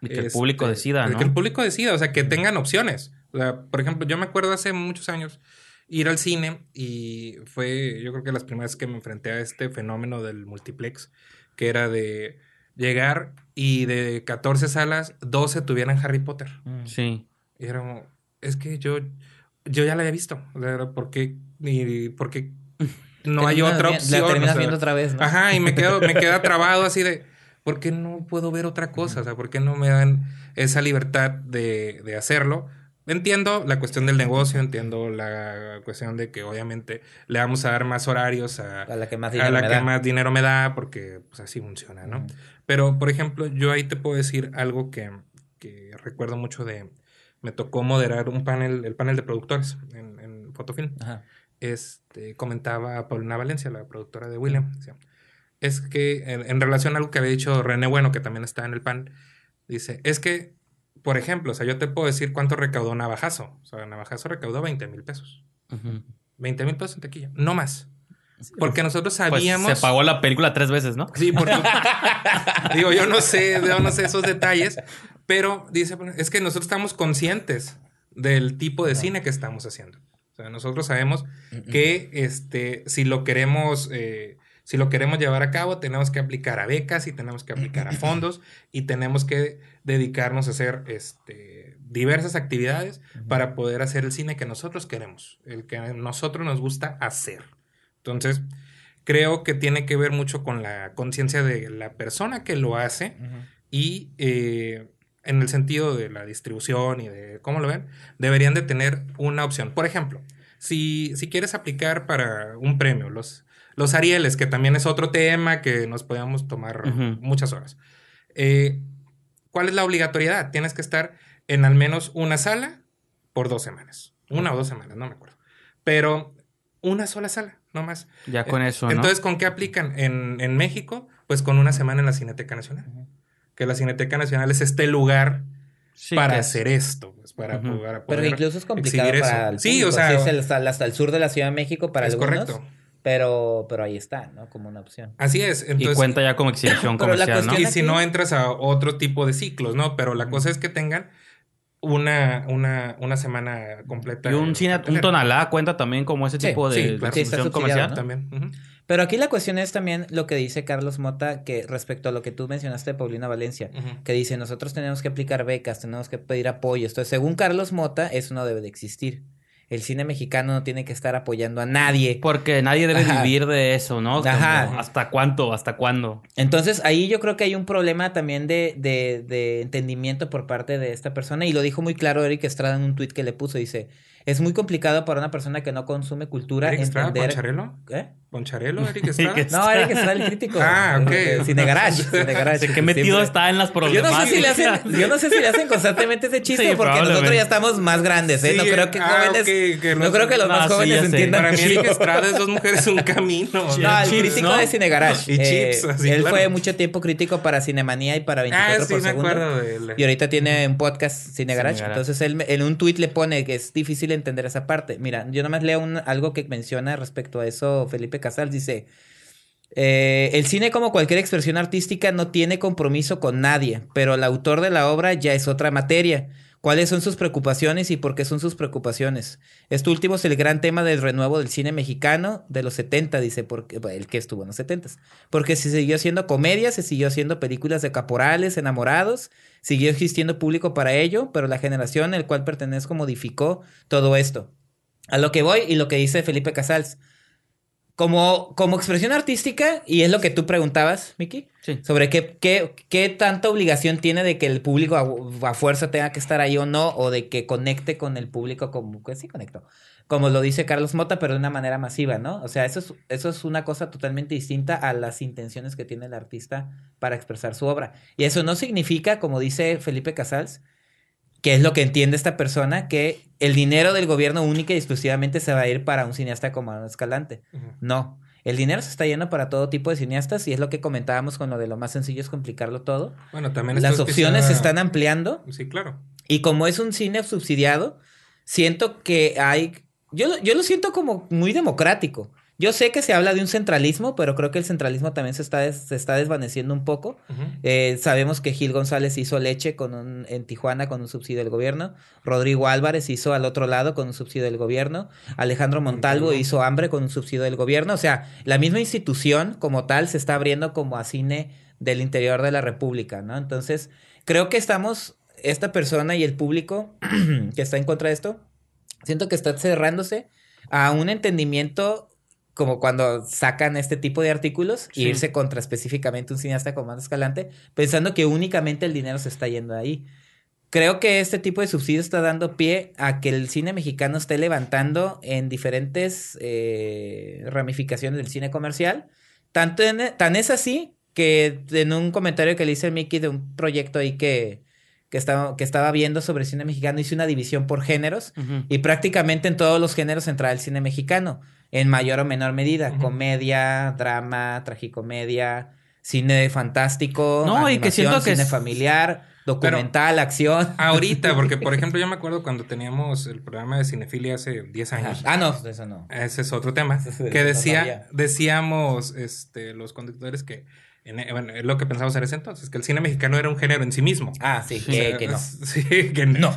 Y que el Este, público decida, de ¿no? Que el público decida, o sea, que tengan opciones. O sea, por ejemplo, yo me acuerdo hace muchos años ir al cine y fue, yo creo que las primeras que me enfrenté a este fenómeno del multiplex, que era de llegar y de 14 salas, 12 tuvieran Harry Potter. Mm. Sí. Y era como, es que yo, yo ya la había visto. ¿por qué, y, por qué [LAUGHS] no hay otra opción? La terminas O sea, viendo otra vez, ¿no? Ajá, y me quedo, me queda [LAUGHS] trabado así de, ¿por qué no puedo ver otra cosa? O sea, ¿por qué no me dan esa libertad de, de hacerlo? Entiendo la cuestión del negocio, entiendo la cuestión de que obviamente le vamos a dar más horarios a, A la que más a dinero la me que da. más dinero me da, porque pues así funciona, ¿no? Pero, por ejemplo, yo ahí te puedo decir algo que, que recuerdo mucho de... Me tocó moderar un panel, el panel de productores en, en Fotofilm Ajá. este, comentaba Paulina Valencia, la productora de William, decía, es que en, en relación a algo que había dicho René Bueno, que también está en el pan, dice, es que, por ejemplo, o sea, yo te puedo decir cuánto recaudó Navajazo. O sea, Navajazo recaudó 20 mil pesos. Ujú. 20 mil pesos en taquilla, no más. Porque nosotros Pues sabíamos... se pagó la película tres veces, ¿no? Sí, porque [LAUGHS] digo, yo no sé, yo no sé esos detalles, pero dice, es que nosotros estamos conscientes del tipo de cine que estamos haciendo. O sea, nosotros sabemos que este, si lo queremos, eh, Si lo queremos llevar a cabo, tenemos que aplicar a becas y tenemos que aplicar a [LAUGHS] fondos y tenemos que dedicarnos a hacer este, diversas actividades para poder hacer el cine que nosotros queremos, el que a nosotros nos gusta hacer. Entonces, creo que tiene que ver mucho con la conciencia de la persona que lo hace y eh, en el sentido de la distribución y de cómo lo ven, deberían de tener una opción. Por ejemplo, si, si quieres aplicar para un premio, los, los Arieles, que también es otro tema que nos podíamos tomar muchas horas. Eh, ¿Cuál es la obligatoriedad? Tienes que estar en al menos una sala por dos semanas. Una o dos semanas, no me acuerdo. Pero una sola sala, no más. Ya con eso, ¿no? Entonces, ¿con qué aplican en, en México? Pues con una semana en la Cineteca Nacional que la Cineteca Nacional es este lugar para hacer esto, pues, para, poder, Pero incluso es complicado para el Sí, o sea, hasta, el sur de la Ciudad de México para es correcto. Pero, pero ahí está, ¿no? Como una opción. Así es. y cuenta ya como exhibición [COUGHS] comercial, ¿no? Y si no entras a otro tipo de ciclos, ¿no? Pero la cosa es que tengan una, una, una semana completa. Y un cine, un tonalá cuenta también como ese tipo de, exhibición comercial. También. Pero aquí la cuestión es también lo que dice Carlos Mota, que respecto a lo que tú mencionaste de Paulina Valencia, que dice, nosotros tenemos que aplicar becas, tenemos que pedir apoyo. Entonces, según Carlos Mota, eso no debe de existir el cine mexicano no tiene que estar apoyando a nadie. Porque nadie debe vivir de eso, ¿no? Ajá. ¿Hasta cuánto? ¿Hasta cuándo? Entonces ahí yo creo que hay un problema también de, de, de entendimiento por parte de esta persona y lo dijo muy claro Eric Estrada en un tuit que le puso, dice, es muy complicado para una persona que no consume cultura ¿Eric Estrada, entender... Poncharelo? ¿Eh? ¿Poncharelo, [LAUGHS] Eric Estrada? no, Eric Estrada, el crítico. Ah, ok. Cine Garage. Cine Garage. [LAUGHS] ¿Qué metido está en las problemas? Yo no sé si le hacen, yo no sé si le hacen constantemente ese chiste porque nosotros ya estamos más grandes, ¿eh? no creo que ah, jóvenes... no creo que los más jóvenes entiendan. Para mí Eric Estrada es dos mujeres un camino. no, el crítico de Cine Garage. Y Chips, eh, Él fue mucho tiempo crítico para Cinemanía y para 24 ah, sí, por me Acuerdo de él. Y ahorita tiene un podcast Cine Garage. Entonces él en un tweet le pone que es difícil entender esa parte. Mira, yo nomás leo algo que menciona respecto a eso Felipe Casals. Dice, eh, el cine como cualquier expresión artística no tiene compromiso con nadie, pero el autor de la obra ya es otra materia. ¿Cuáles son sus preocupaciones y por qué son sus preocupaciones? Este último es el gran tema del renuevo del cine mexicano de los 70, dice, porque, el que estuvo en los 70. Porque se siguió haciendo comedia, se siguió haciendo películas de caporales, enamorados, siguió existiendo público para ello, pero la generación al cual pertenezco modificó todo esto. A lo que voy y lo que dice Felipe Casals. Como, como expresión artística, y es lo que tú preguntabas, Miki, sobre qué, qué, qué, tanta obligación tiene de que el público a, fuerza tenga que estar ahí o no, o de que conecte con el público como, pues sí conecto, como lo dice Carlos Mota, pero de una manera masiva, ¿no? O sea, eso es, eso es una cosa totalmente distinta a las intenciones que tiene el artista para expresar su obra. Y eso no significa, como dice Felipe Casals, que es lo que entiende esta persona, que el dinero del gobierno única y exclusivamente se va a ir para un cineasta como Escalante. No. El dinero se está yendo para todo tipo de cineastas y es lo que comentábamos con lo de lo más sencillo es complicarlo todo. Bueno, también las opciones se están ampliando. Sí, claro. Y como es un cine subsidiado, siento que hay yo, yo lo siento como muy democrático. Yo sé que se habla de un centralismo, pero creo que el centralismo también se está, se está desvaneciendo un poco. Eh, sabemos que Gil González hizo leche con un, en Tijuana con un subsidio del gobierno. Rodrigo Álvarez hizo al otro lado con un subsidio del gobierno. Alejandro Montalvo hizo hambre con un subsidio del gobierno. O sea, la misma institución como tal se está abriendo como a cine del interior de la República, ¿no? Entonces, creo que estamos, esta persona y el público [CLEARS THROAT] que está en contra de esto, siento que está cerrándose a un entendimiento como cuando sacan este tipo de artículos y irse contra específicamente un cineasta como Mando Escalante, pensando que únicamente el dinero se está yendo ahí. Creo que este tipo de subsidio está dando pie a que el cine mexicano esté levantando en diferentes eh, ramificaciones del cine comercial. Tanto tan es así que en un comentario que le hice a Mickey de un proyecto ahí que, que, estaba, que estaba viendo sobre cine mexicano, hice una división por géneros y prácticamente en todos los géneros entraba el cine mexicano en mayor o menor medida. Comedia, drama, tragicomedia, cine fantástico, no, y que siento que cine familiar, documental, acción. Ahorita, [LAUGHS] porque por ejemplo yo me acuerdo cuando teníamos el programa de cinefilia hace 10 años. Ah, no, eso no. Ese es otro tema. que decía, decíamos este, los conductores que e, bueno, lo que pensamos en ese entonces, que el cine mexicano era un género en sí mismo. Ah, sí, que, no. [LAUGHS] Sí, que no.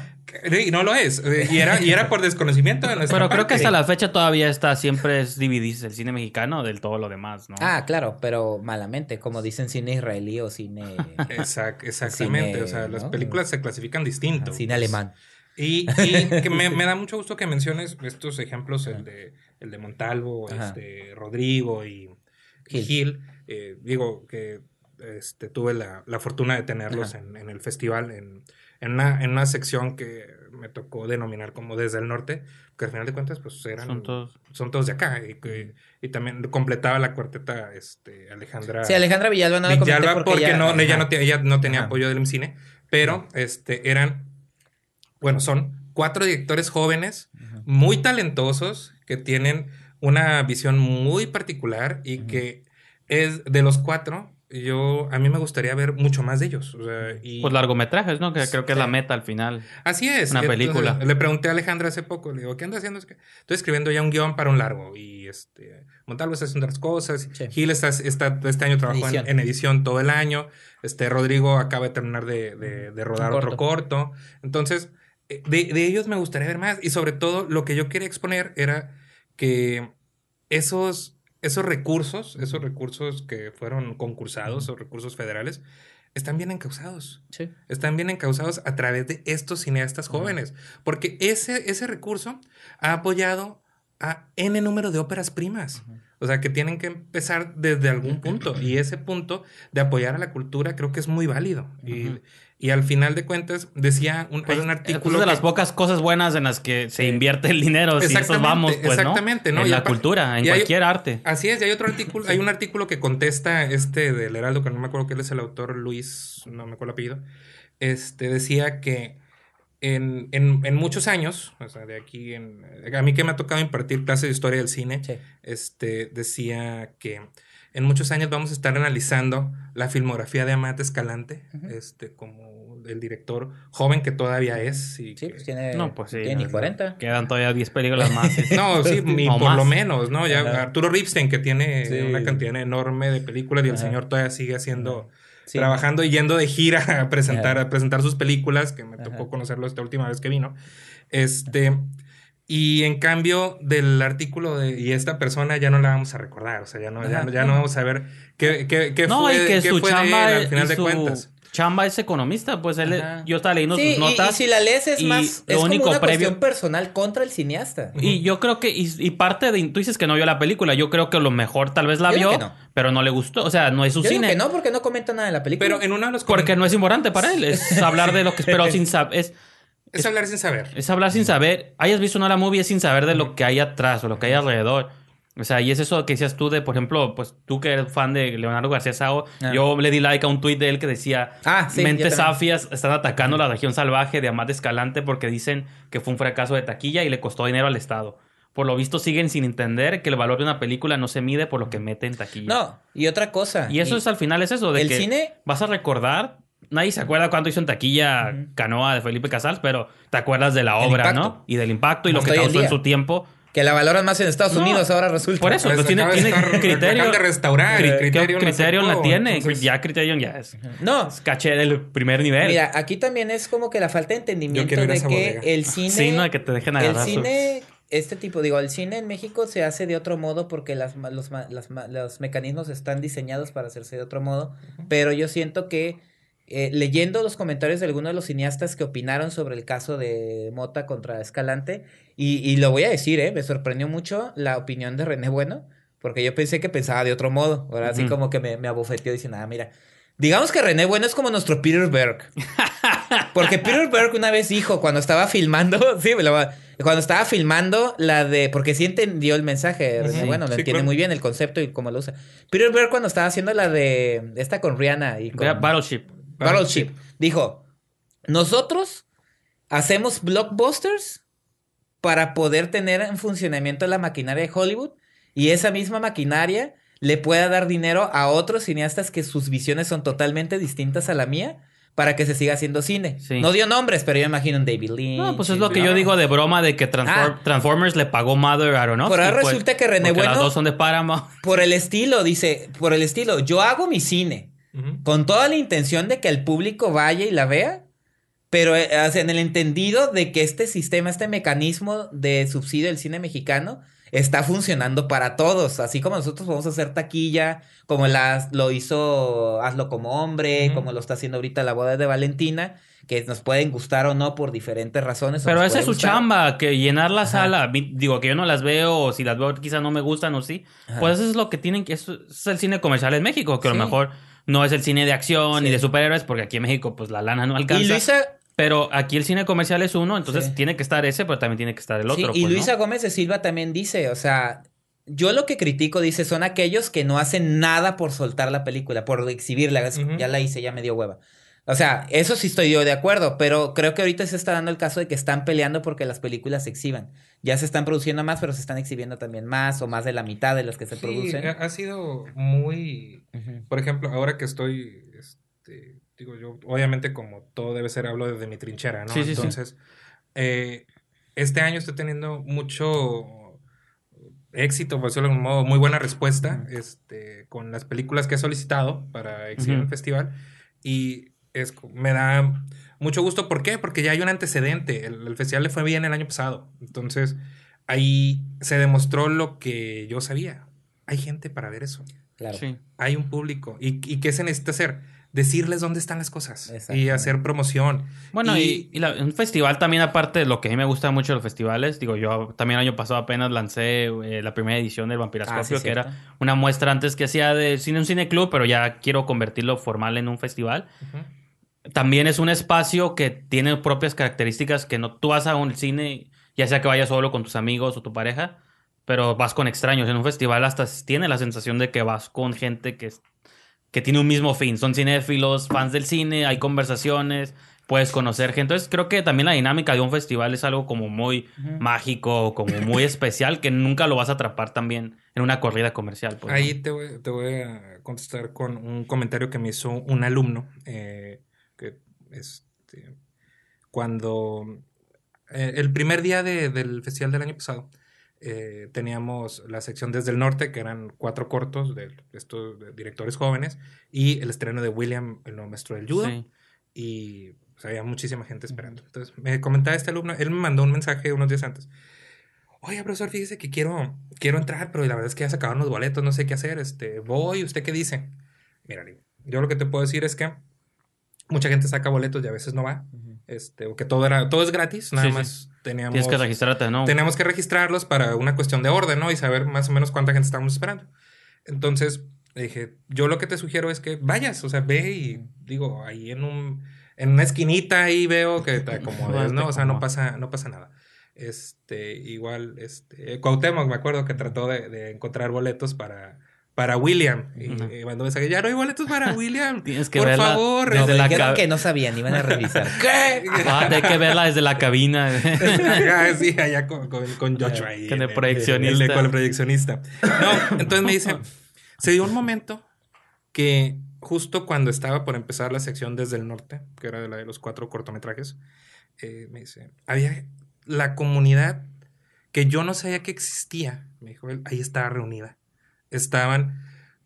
Y no lo es. eh, Y era, y era por desconocimiento de nuestra Pero creo que hasta la fecha todavía está, siempre es dividirse el cine mexicano del todo lo demás, ¿no? Ah, claro, pero malamente, como dicen cine israelí o cine, [LAUGHS] Exact- exactamente. Cine, o sea, las ¿no? películas se clasifican distinto. cine pues. alemán. Y, y [LAUGHS] que me, me da mucho gusto que menciones estos ejemplos, el de, el de Montalvo, Ajá. este, Rodrigo y Gil. Gil. Eh, digo que este, tuve la, la fortuna de tenerlos en, en el festival, en, en, una, en una sección que me tocó denominar como desde el norte, que al final de cuentas pues eran... Son todos. son todos de acá y, que- y también completaba la cuarteta este, Alejandra Sí, Alejandra Villalba no la Villalba porque, ella- no, ella, no, ella no tenía Ajá. apoyo del IMCINE, pero este, eran, bueno, son cuatro directores jóvenes, muy talentosos, que tienen una visión muy particular y que es de los cuatro, yo, a mí me gustaría ver mucho más de ellos. o sea, y, Pues largometrajes, ¿no? Que creo que es la meta al final. Así es. Una Entonces, película. le pregunté a Alejandra hace poco, le digo, ¿qué anda haciendo? Es que Estoy escribiendo ya un guion para un largo y este, Montalvo está haciendo otras cosas. Sí. Gil está, está- este año trabajó en, Edición. en edición todo el año. Este, Rodrigo acaba de terminar de, de- de rodar otro corto. Entonces, eh, de, de ellos me gustaría ver más. Y sobre todo, lo que yo quería exponer era que esos, esos recursos, esos recursos que fueron concursados, o recursos federales, están bien encausados Sí. están bien encausados a través de estos cineastas jóvenes, porque ese, ese recurso ha apoyado a N número de óperas primas. O sea, que tienen que empezar desde algún punto. Y ese punto de apoyar a la cultura creo que es muy válido. Y. y al final de cuentas, decía un, hay un Pues, artículo. de las que- pocas cosas buenas en las que se invierte el dinero. Si esos vamos, pues, exactamente, ¿no? En Y la cultura, en hay- cualquier arte. Así es, y hay otro artículo, [LAUGHS] hay un artículo que contesta este del Heraldo, que no me acuerdo quién es el autor, Luis, no me acuerdo el apellido, este, decía que en, en- en muchos años, o sea, de aquí, en, a mí que me ha tocado impartir clases de historia del cine, Sí. este, decía que en muchos años vamos a estar analizando la filmografía de Amate Escalante, este, como el director joven que todavía es. Y Sí, que- pues tiene, No, pues sí, tiene ni no, 40. Quedan todavía 10 películas más. sí. [LAUGHS] No, sí, [LAUGHS] ni por más. lo menos, ¿no? Ya. Arturo Ripstein, que tiene Sí. una cantidad enorme de películas y el Ajá. señor todavía sigue haciendo, Sí. trabajando y yendo de gira [LAUGHS] a presentar, a presentar sus películas, que me Ajá. tocó conocerlo esta última vez que vino. Este, y en cambio del artículo de, y esta persona ya no la vamos a recordar, o sea, ya no, ya, no- ya no vamos a ver qué, qué, qué no, fue, y que qué su fue de chamba, él al final y de cuentas. Chamba es economista. Pues él, Ajá. yo estaba leyendo Sí, sus y- notas. y, si la lees es y más, es único como una previo- cuestión personal contra el cineasta. Y yo creo que, y, y parte de, tú dices que no vio la película, yo creo que lo mejor tal vez la Yo vio, no. pero no le gustó, o sea, no es su Yo digo cine. que no, porque no comenta nada de la película. Pero en uno de los Porque no es importante para él, es hablar de lo que esperó [LAUGHS] sin saber, es, es hablar sin saber. es hablar sin saber, hayas visto no la movie, es sin saber de lo que hay atrás o lo que hay alrededor. O sea, y es eso que decías tú de, por ejemplo, pues tú que eres fan de Leonardo García Sao, Ah. yo le di like a un tuit de él que decía, Ah, sí, mentes safias están atacando la región salvaje de Amate Escalante porque dicen que fue un fracaso de taquilla y le costó dinero al Estado. Por lo visto siguen sin entender que el valor de una película no se mide por lo que mete en taquilla. No, y otra cosa. Y eso es al final es eso, de el que cine- vas a recordar, nadie se acuerda cuánto hizo en taquilla Canoa de Felipe Casals, pero te acuerdas de la obra. ¿no? Y del impacto y lo que causó en su tiempo. Que la valoran más en Estados No, Unidos ahora resulta. por eso. Pues tiene- tiene estar- criterio. de restaurar y ¿Qué Criterion la tiene? entonces- Ya Criterion ya es, No, es caché del primer nivel. mira, aquí también es como que la falta de entendimiento de que bodega. el cine... sí, no, que te dejen el cine, este tipo, digo, el cine en México se hace de otro modo porque las, ma- los, las ma- los mecanismos están diseñados para hacerse de otro modo, pero yo siento que eh, leyendo los comentarios de algunos de los cineastas que opinaron sobre el caso de Mota contra Escalante, y, y lo voy a decir, eh, me sorprendió mucho la opinión de René Bueno, porque yo pensé que pensaba de otro modo, ahora así como que me, me abofeteó diciendo, ah, mira, digamos que René Bueno es como nuestro Peter Berg. [LAUGHS] Porque Peter Berg una vez dijo cuando estaba filmando, [LAUGHS] sí, me lo va- cuando estaba filmando la de, porque sí entendió el mensaje, René, Ujú, bueno, lo sí, entiende claro. muy bien el concepto y cómo lo usa. Peter Berg cuando estaba haciendo la de esta con Rihanna y con Era Battleship. Battleship, dijo, nosotros hacemos blockbusters para poder tener en funcionamiento la maquinaria de Hollywood y esa misma maquinaria le pueda dar dinero a otros cineastas que sus visiones son totalmente distintas a la mía para que se siga haciendo cine. Sí. No dio nombres, pero yo imagino un David Lynch. No, pues es lo que yo digo de broma de que Ah. Transformers le pagó Mother Aronofsky. Por ahora pues, resulta que René porque las Bueno- dos son de Paramount. Por el estilo, dice, por el estilo, yo hago mi cine Con toda la intención de que el público vaya y la vea, pero eh, en el entendido de que este sistema, este mecanismo de subsidio del cine mexicano está funcionando para todos, así como nosotros podemos hacer taquilla, como las, lo hizo Hazlo como hombre, como lo está haciendo ahorita la boda de Valentina, que nos pueden gustar o no por diferentes razones. Pero esa es su gustar. chamba, que llenar la Ajá. sala. Digo, que yo no las veo, o si las veo quizás no me gustan o sí. Ajá. Pues eso es lo que tienen que... Eso es el cine comercial en México, que a lo mejor no es el cine de acción Sí. ni de superhéroes, porque aquí en México pues la lana no alcanza. Y Luisa, Pero aquí el cine comercial es uno, entonces Sí. tiene que estar ese, pero también tiene que estar el Sí, otro. y pues, ¿no? Luisa Gómez de Silva también dice, o sea, yo lo que critico, dice, son aquellos que no hacen nada por soltar la película, por exhibirla. Es-. Ya la hice, ya me dio hueva. O sea, eso sí estoy yo de acuerdo, pero creo que ahorita se está dando el caso de que están peleando porque las películas se exhiban. Ya se están produciendo más, pero se están exhibiendo también más o más de la mitad de las que se Sí, producen. ha, ha sido muy... Por ejemplo, ahora que estoy, este, digo yo, obviamente como todo debe ser, hablo desde mi trinchera, ¿no? Sí, sí, sí. Entonces, eh, este año estoy teniendo mucho éxito, por decirlo de algún modo, muy buena respuesta este, con las películas que he solicitado para exhibir en el festival y es, me da mucho gusto. ¿Por qué? Porque ya hay un antecedente. El, el festival le fue bien el año pasado. Entonces, ahí se demostró lo que yo sabía. Hay gente para ver eso Claro. Sí. hay un público. ¿Y, y qué se necesita hacer? Decirles dónde están las cosas y hacer promoción. Bueno, y, Y- y la- un festival también, aparte de lo que a mí me gusta mucho de los festivales, digo, yo también el año pasado apenas lancé eh, la primera edición del Vampirascopio, Ah, sí, que cierto. era una muestra antes que hacía de cine, un cine club, pero ya quiero convertirlo formal en un festival. También es un espacio que tiene propias características que no tú vas a un cine, ya sea que vayas solo con tus amigos o tu pareja, pero vas con extraños. En un festival hasta tiene la sensación de que vas con gente que, que tiene un mismo fin. Son cinéfilos, fans del cine, hay conversaciones, puedes conocer gente. Entonces creo que también la dinámica de un festival es algo como muy mágico, como muy [LAUGHS] especial, que nunca lo vas a atrapar también en una corrida comercial. pues, ¿no? Ahí te voy, te voy a contestar con un comentario que me hizo un alumno. eh, este, cuando eh, el primer día de- del festival del año pasado eh, teníamos la sección desde el norte, que eran cuatro cortos de estos directores jóvenes, y el estreno de William, el nuevo maestro del judo. Sí. y pues, había muchísima gente esperando. Entonces, me comentaba este alumno, él me mandó un mensaje unos días antes. Oye, profesor, fíjese que quiero, quiero entrar, pero la verdad es que ya se acabaron los boletos, no sé qué hacer. Este, voy, ¿usted qué dice? Mira, yo lo que te puedo decir es que mucha gente saca boletos y a veces no va. Ujú. Este, o que todo era, todo es gratis, nada Sí, sí. más teníamos, Tienes que registrarte, ¿no? tenemos que registrarlos para una cuestión de orden, ¿no? Y saber más o menos cuánta gente estamos esperando. Entonces, dije, yo lo que te sugiero es que vayas, o sea, ve y digo, ahí en un en una esquinita ahí veo que te acomodes, [LAUGHS] ¿no? O sea, no pasa no pasa nada. Este, igual este Cuauhtémoc, me acuerdo que trató de, de encontrar boletos para para William y, Ujú. y mandó mensaje, ya no hay boletos para [LAUGHS] William. Tienes que por verla favor. desde No, la dijeron ca- que no sabían, iban a revisar. [LAUGHS] ¿Qué? Ah, hay que verla desde la cabina. [LAUGHS] Sí, allá con, con, con Joshua ahí. Con el proyeccionista. el- con el proyeccionista. No, entonces me dice, se dio un momento que justo cuando estaba por empezar la sección desde el norte, que era de la de los cuatro cortometrajes, eh, me dice, había la comunidad que yo no sabía que existía, me dijo él, ahí estaba reunida. Estaban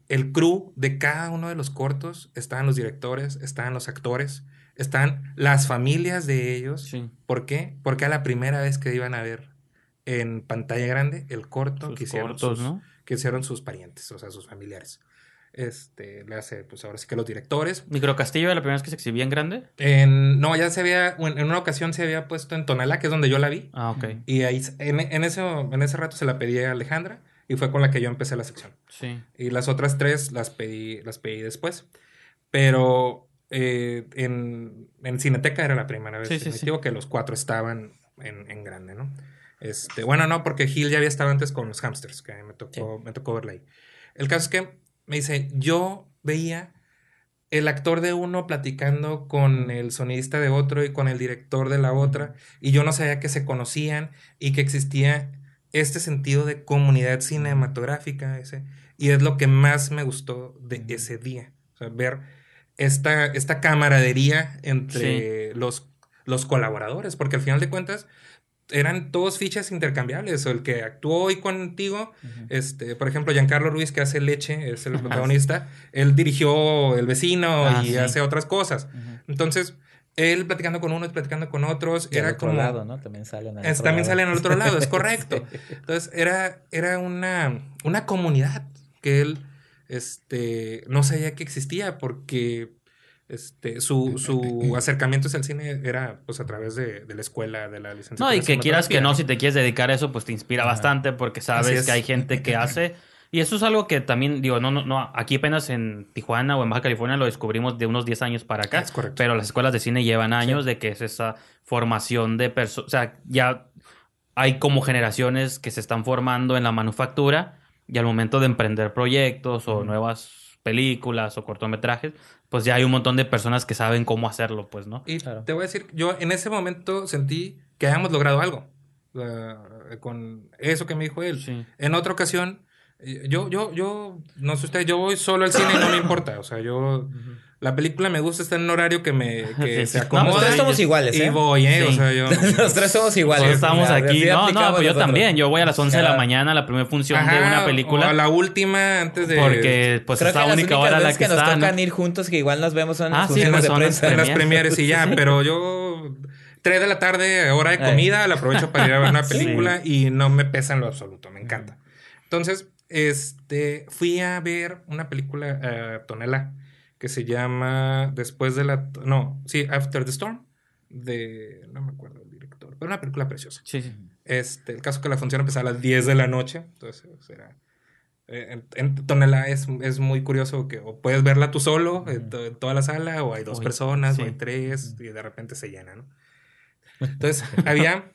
el crew de cada uno de los cortos, estaban los directores, estaban los actores, estaban las familias de ellos. Sí. ¿Por qué? Porque era la primera vez que iban a ver en pantalla grande el corto Sus que hicieron, cortos, sus, ¿no? que hicieron sus parientes, o sea, sus familiares. Este, le hace, pues ahora sí que los directores. Microcastillo era la primera vez que se exhibía en grande. En, no, ya se había, en en una ocasión se había puesto en Tonalá, que es donde yo la vi. Ah, ok. Y ahí, en, en ese, en ese rato se la pedí a Alejandra y fue con la que yo empecé la sección. Sí. Y las otras tres las pedí, las pedí después. Pero eh, en, en Cineteca era la primera vez Sí, sí, sí. que los cuatro estaban en, en grande, ¿no? Este, bueno, no, porque Gil ya había estado antes con los hamsters, que me tocó, me tocó verla ahí. El caso es que me dice, yo veía el actor de uno platicando con el sonidista de otro y con el director de la otra, y yo no sabía que se conocían y que existía este sentido de comunidad cinematográfica, ese, y es lo que más me gustó de ese día, o sea, ver esta, esta camaradería entre los, los colaboradores, porque al final de cuentas eran todos fichas intercambiables, o el que actuó hoy contigo, este, por ejemplo, Giancarlo Ruiz, que hace leche, es el [LAUGHS] protagonista, él dirigió El vecino Ah, y sí. hace otras cosas. Entonces, él platicando con unos, platicando con otros. Y al era otro como. lado, ¿no? También salen al Es- otro también lado. salen al otro [LAUGHS] lado, es correcto. Entonces, era, era una, una comunidad que él este, no sabía que existía porque este, su, su acercamiento hacia el cine era pues, a través de, de la escuela, de la licenciatura. No, y que quieras que no, si te quieres dedicar a eso, pues te inspira Ajá. bastante porque sabes es. que hay gente que hace. Y eso es algo que también, digo, no, no, no, aquí apenas en Tijuana o en Baja California lo descubrimos de unos 10 años para acá. Es correcto. Pero las escuelas de cine llevan años de que es esa formación de personas. O sea, ya hay como generaciones que se están formando en la manufactura y al momento de emprender proyectos o nuevas películas o cortometrajes, pues ya hay un montón de personas que saben cómo hacerlo, pues, ¿no? Y Claro. te voy a decir, yo en ese momento sentí que habíamos logrado algo eh, con eso que me dijo él. Sí. En otra ocasión, yo, yo, yo, no sé usted, yo voy solo al cine y no me importa. O sea, yo, la película me gusta, está en un horario que me [LAUGHS] que Sí, se acomoda. No, Los tres somos iguales, y ¿eh? voy, ¿eh? O Sí. sea, yo. [LAUGHS] Los tres somos iguales. Estamos Así aquí. No, no, pues yo también. Yo voy a las 11 de la mañana a la primera función de Ajá, una O película. a la última antes de. Porque pues Creo es la única hora a la que, que nos tocan ir juntos, que igual nos vemos son Ah, las sí, funciones pues de son en las premieres y ya, [LAUGHS] pero yo. 3 de la tarde, hora de Ay. comida, la aprovecho para ir a ver una Sí. película y no me pesa en lo absoluto, me encanta. Entonces, este, fui a ver una película, eh, Tonela, que se llama Después de la... No, sí, After the Storm, de... No me acuerdo el director, pero una película preciosa. Sí, sí. Este, el caso que la función empezaba a las 10 de la noche, entonces era... eh, En, en Tonela es, es muy curioso que o puedes verla tú solo en, to- en toda la sala o hay dos Uy, personas sí. o hay tres y de repente se llena, ¿no? [LAUGHS] Entonces había...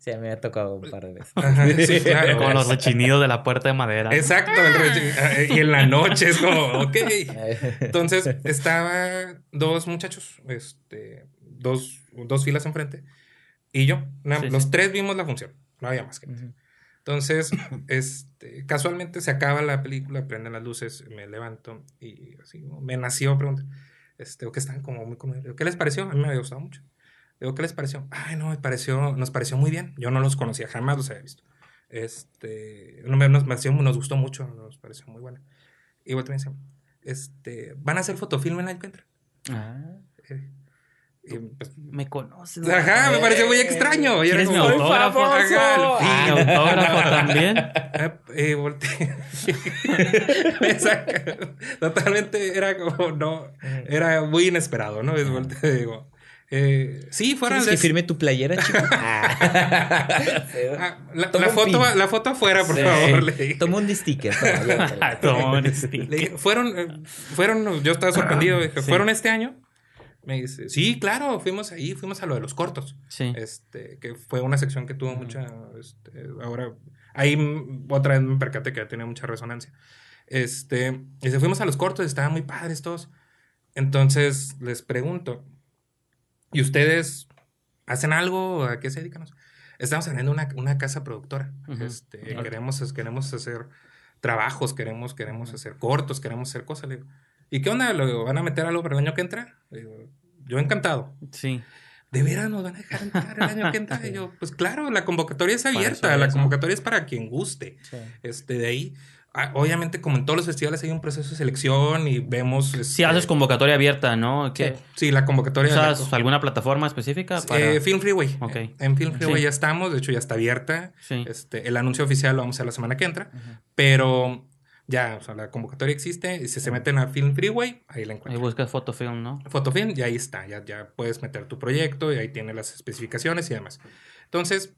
Sí, a mí me ha tocado un par de veces. Ajá, sí, [LAUGHS] claro. Con los rechinidos de la puerta de madera. Exacto, el re- y en la noche es como, ok. Entonces, estaba dos muchachos, este, dos, dos filas enfrente, y yo. Sí, los sí. tres vimos la función, no había más gente. Ujú. Entonces, [COUGHS] este, casualmente se acaba la película, prenden las luces, me levanto y así me nació preguntar, este, o que están como muy conmovidos. ¿Qué les pareció? A mí me había gustado mucho. Digo, ¿qué les pareció? Ay, no, me pareció, nos pareció muy bien. Yo no los conocía, jamás los había visto. Este, no, me- nos, pareció- nos gustó mucho, nos pareció muy buena. Y me dice, este, ¿van a hacer fotofilm en la encuentra? Ah, Eh, y, pues, me conoces. ajá, me pareció muy extraño. Y era ¿Quieres mi autógrafo? Ajá, Mi fin. autógrafo también. [LAUGHS] Ah, eh, volteé. [LAUGHS] Totalmente era como, no, era muy inesperado, ¿no? Es volteé digo, eh, sí, ¿Quieres al que firme tu playera, chico? [LAUGHS] Ah, la, foto, la foto afuera, por Sí. favor. Le dije. Toma un sticker. [LAUGHS] toma, un sticker. fueron, eh, fueron, yo estaba sorprendido. Dije, Sí. ¿fueron este año? Me dice, sí, claro, fuimos ahí, fuimos a lo de los cortos. Sí. Este, que fue una sección que tuvo mucha, este, ahora, ahí otra vez me percaté que tenía mucha resonancia. Este, y se fuimos a los cortos, estaban muy padres todos. Entonces les pregunto, ¿y ustedes hacen algo? ¿A qué se dedican? Estamos abriendo una, una casa productora. Este, queremos, queremos hacer trabajos, queremos, queremos hacer cortos, queremos hacer cosas. Le digo, ¿y qué onda? ¿Lo van a meter algo para el año que entra? Le digo, yo encantado. Sí. ¿De veras nos van a dejar entrar el año que entra? [LAUGHS] Y yo, pues claro, la convocatoria es abierta, la convocatoria es para quien guste. Sí. Este, de ahí, ah, obviamente, como en todos los festivales, hay un proceso de selección y vemos. Si este, haces convocatoria abierta, ¿no? ¿Qué? Sí, la convocatoria. la ¿Usas co- alguna plataforma específica? Para... Eh, Film Freeway. Ok. Eh, En Film Freeway Sí. ya estamos, de hecho ya está abierta. Sí. Este, el anuncio oficial lo vamos a hacer la semana que entra, pero ya, o sea, la convocatoria existe y si se meten a Film Freeway, ahí la Ahí encuentran. buscas fotofilm, ¿no? Fotofilm, y ahí está, ya, ya puedes meter tu proyecto y ahí tiene las especificaciones y demás. Entonces,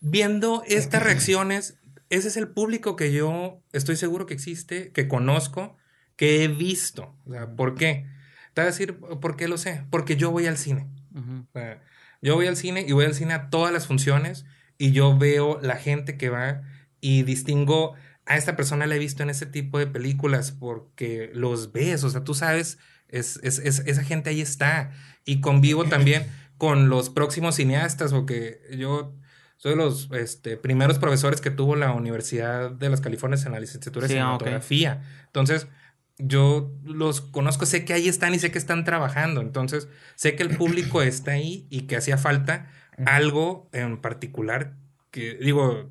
viendo estas reacciones, ese es el público que yo estoy seguro que existe, que conozco, que he visto. O sea, ¿por qué? Te voy a decir por qué lo sé. Porque yo voy al cine. Ujú. O sea, yo voy al cine y voy al cine a todas las funciones y yo veo la gente que va y distingo a esta persona la he visto en ese tipo de películas porque los ves, o sea, tú sabes, es, es- es- esa gente ahí está y convivo también [CLEARS THROAT] con los próximos cineastas porque yo soy de los este, primeros profesores que tuvo la Universidad de las Californias en la licenciatura de Sí, ah, cinematografía. Entonces, yo los conozco, sé que ahí están y sé que están trabajando. Entonces, sé que el público [COUGHS] está ahí y que hacía falta algo en particular que, digo,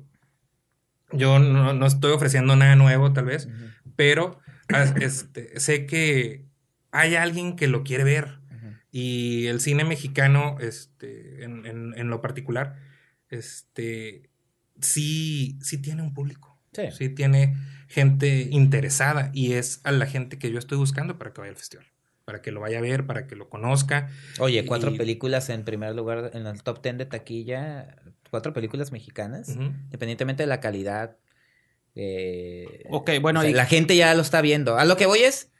yo no, no estoy ofreciendo nada nuevo tal vez, pero as- este, sé que hay alguien que lo quiere ver. Y el cine mexicano, este, en, en- en lo particular, este, sí, sí tiene un público. Sí. Sí tiene gente interesada y es a la gente que yo estoy buscando para que vaya al festival. Para que lo vaya a ver, para que lo conozca. Oye, cuatro Y- películas en primer lugar en el top ten de taquilla. Cuatro películas mexicanas. Ujú. Independientemente de la calidad. eh, Ok, bueno, o sea, y- la gente ya lo está viendo. A lo que voy es.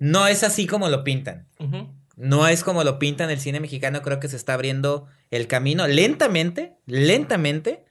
No es así como lo pintan. No es como lo pintan el cine mexicano. Creo que se está abriendo el camino lentamente, lentamente,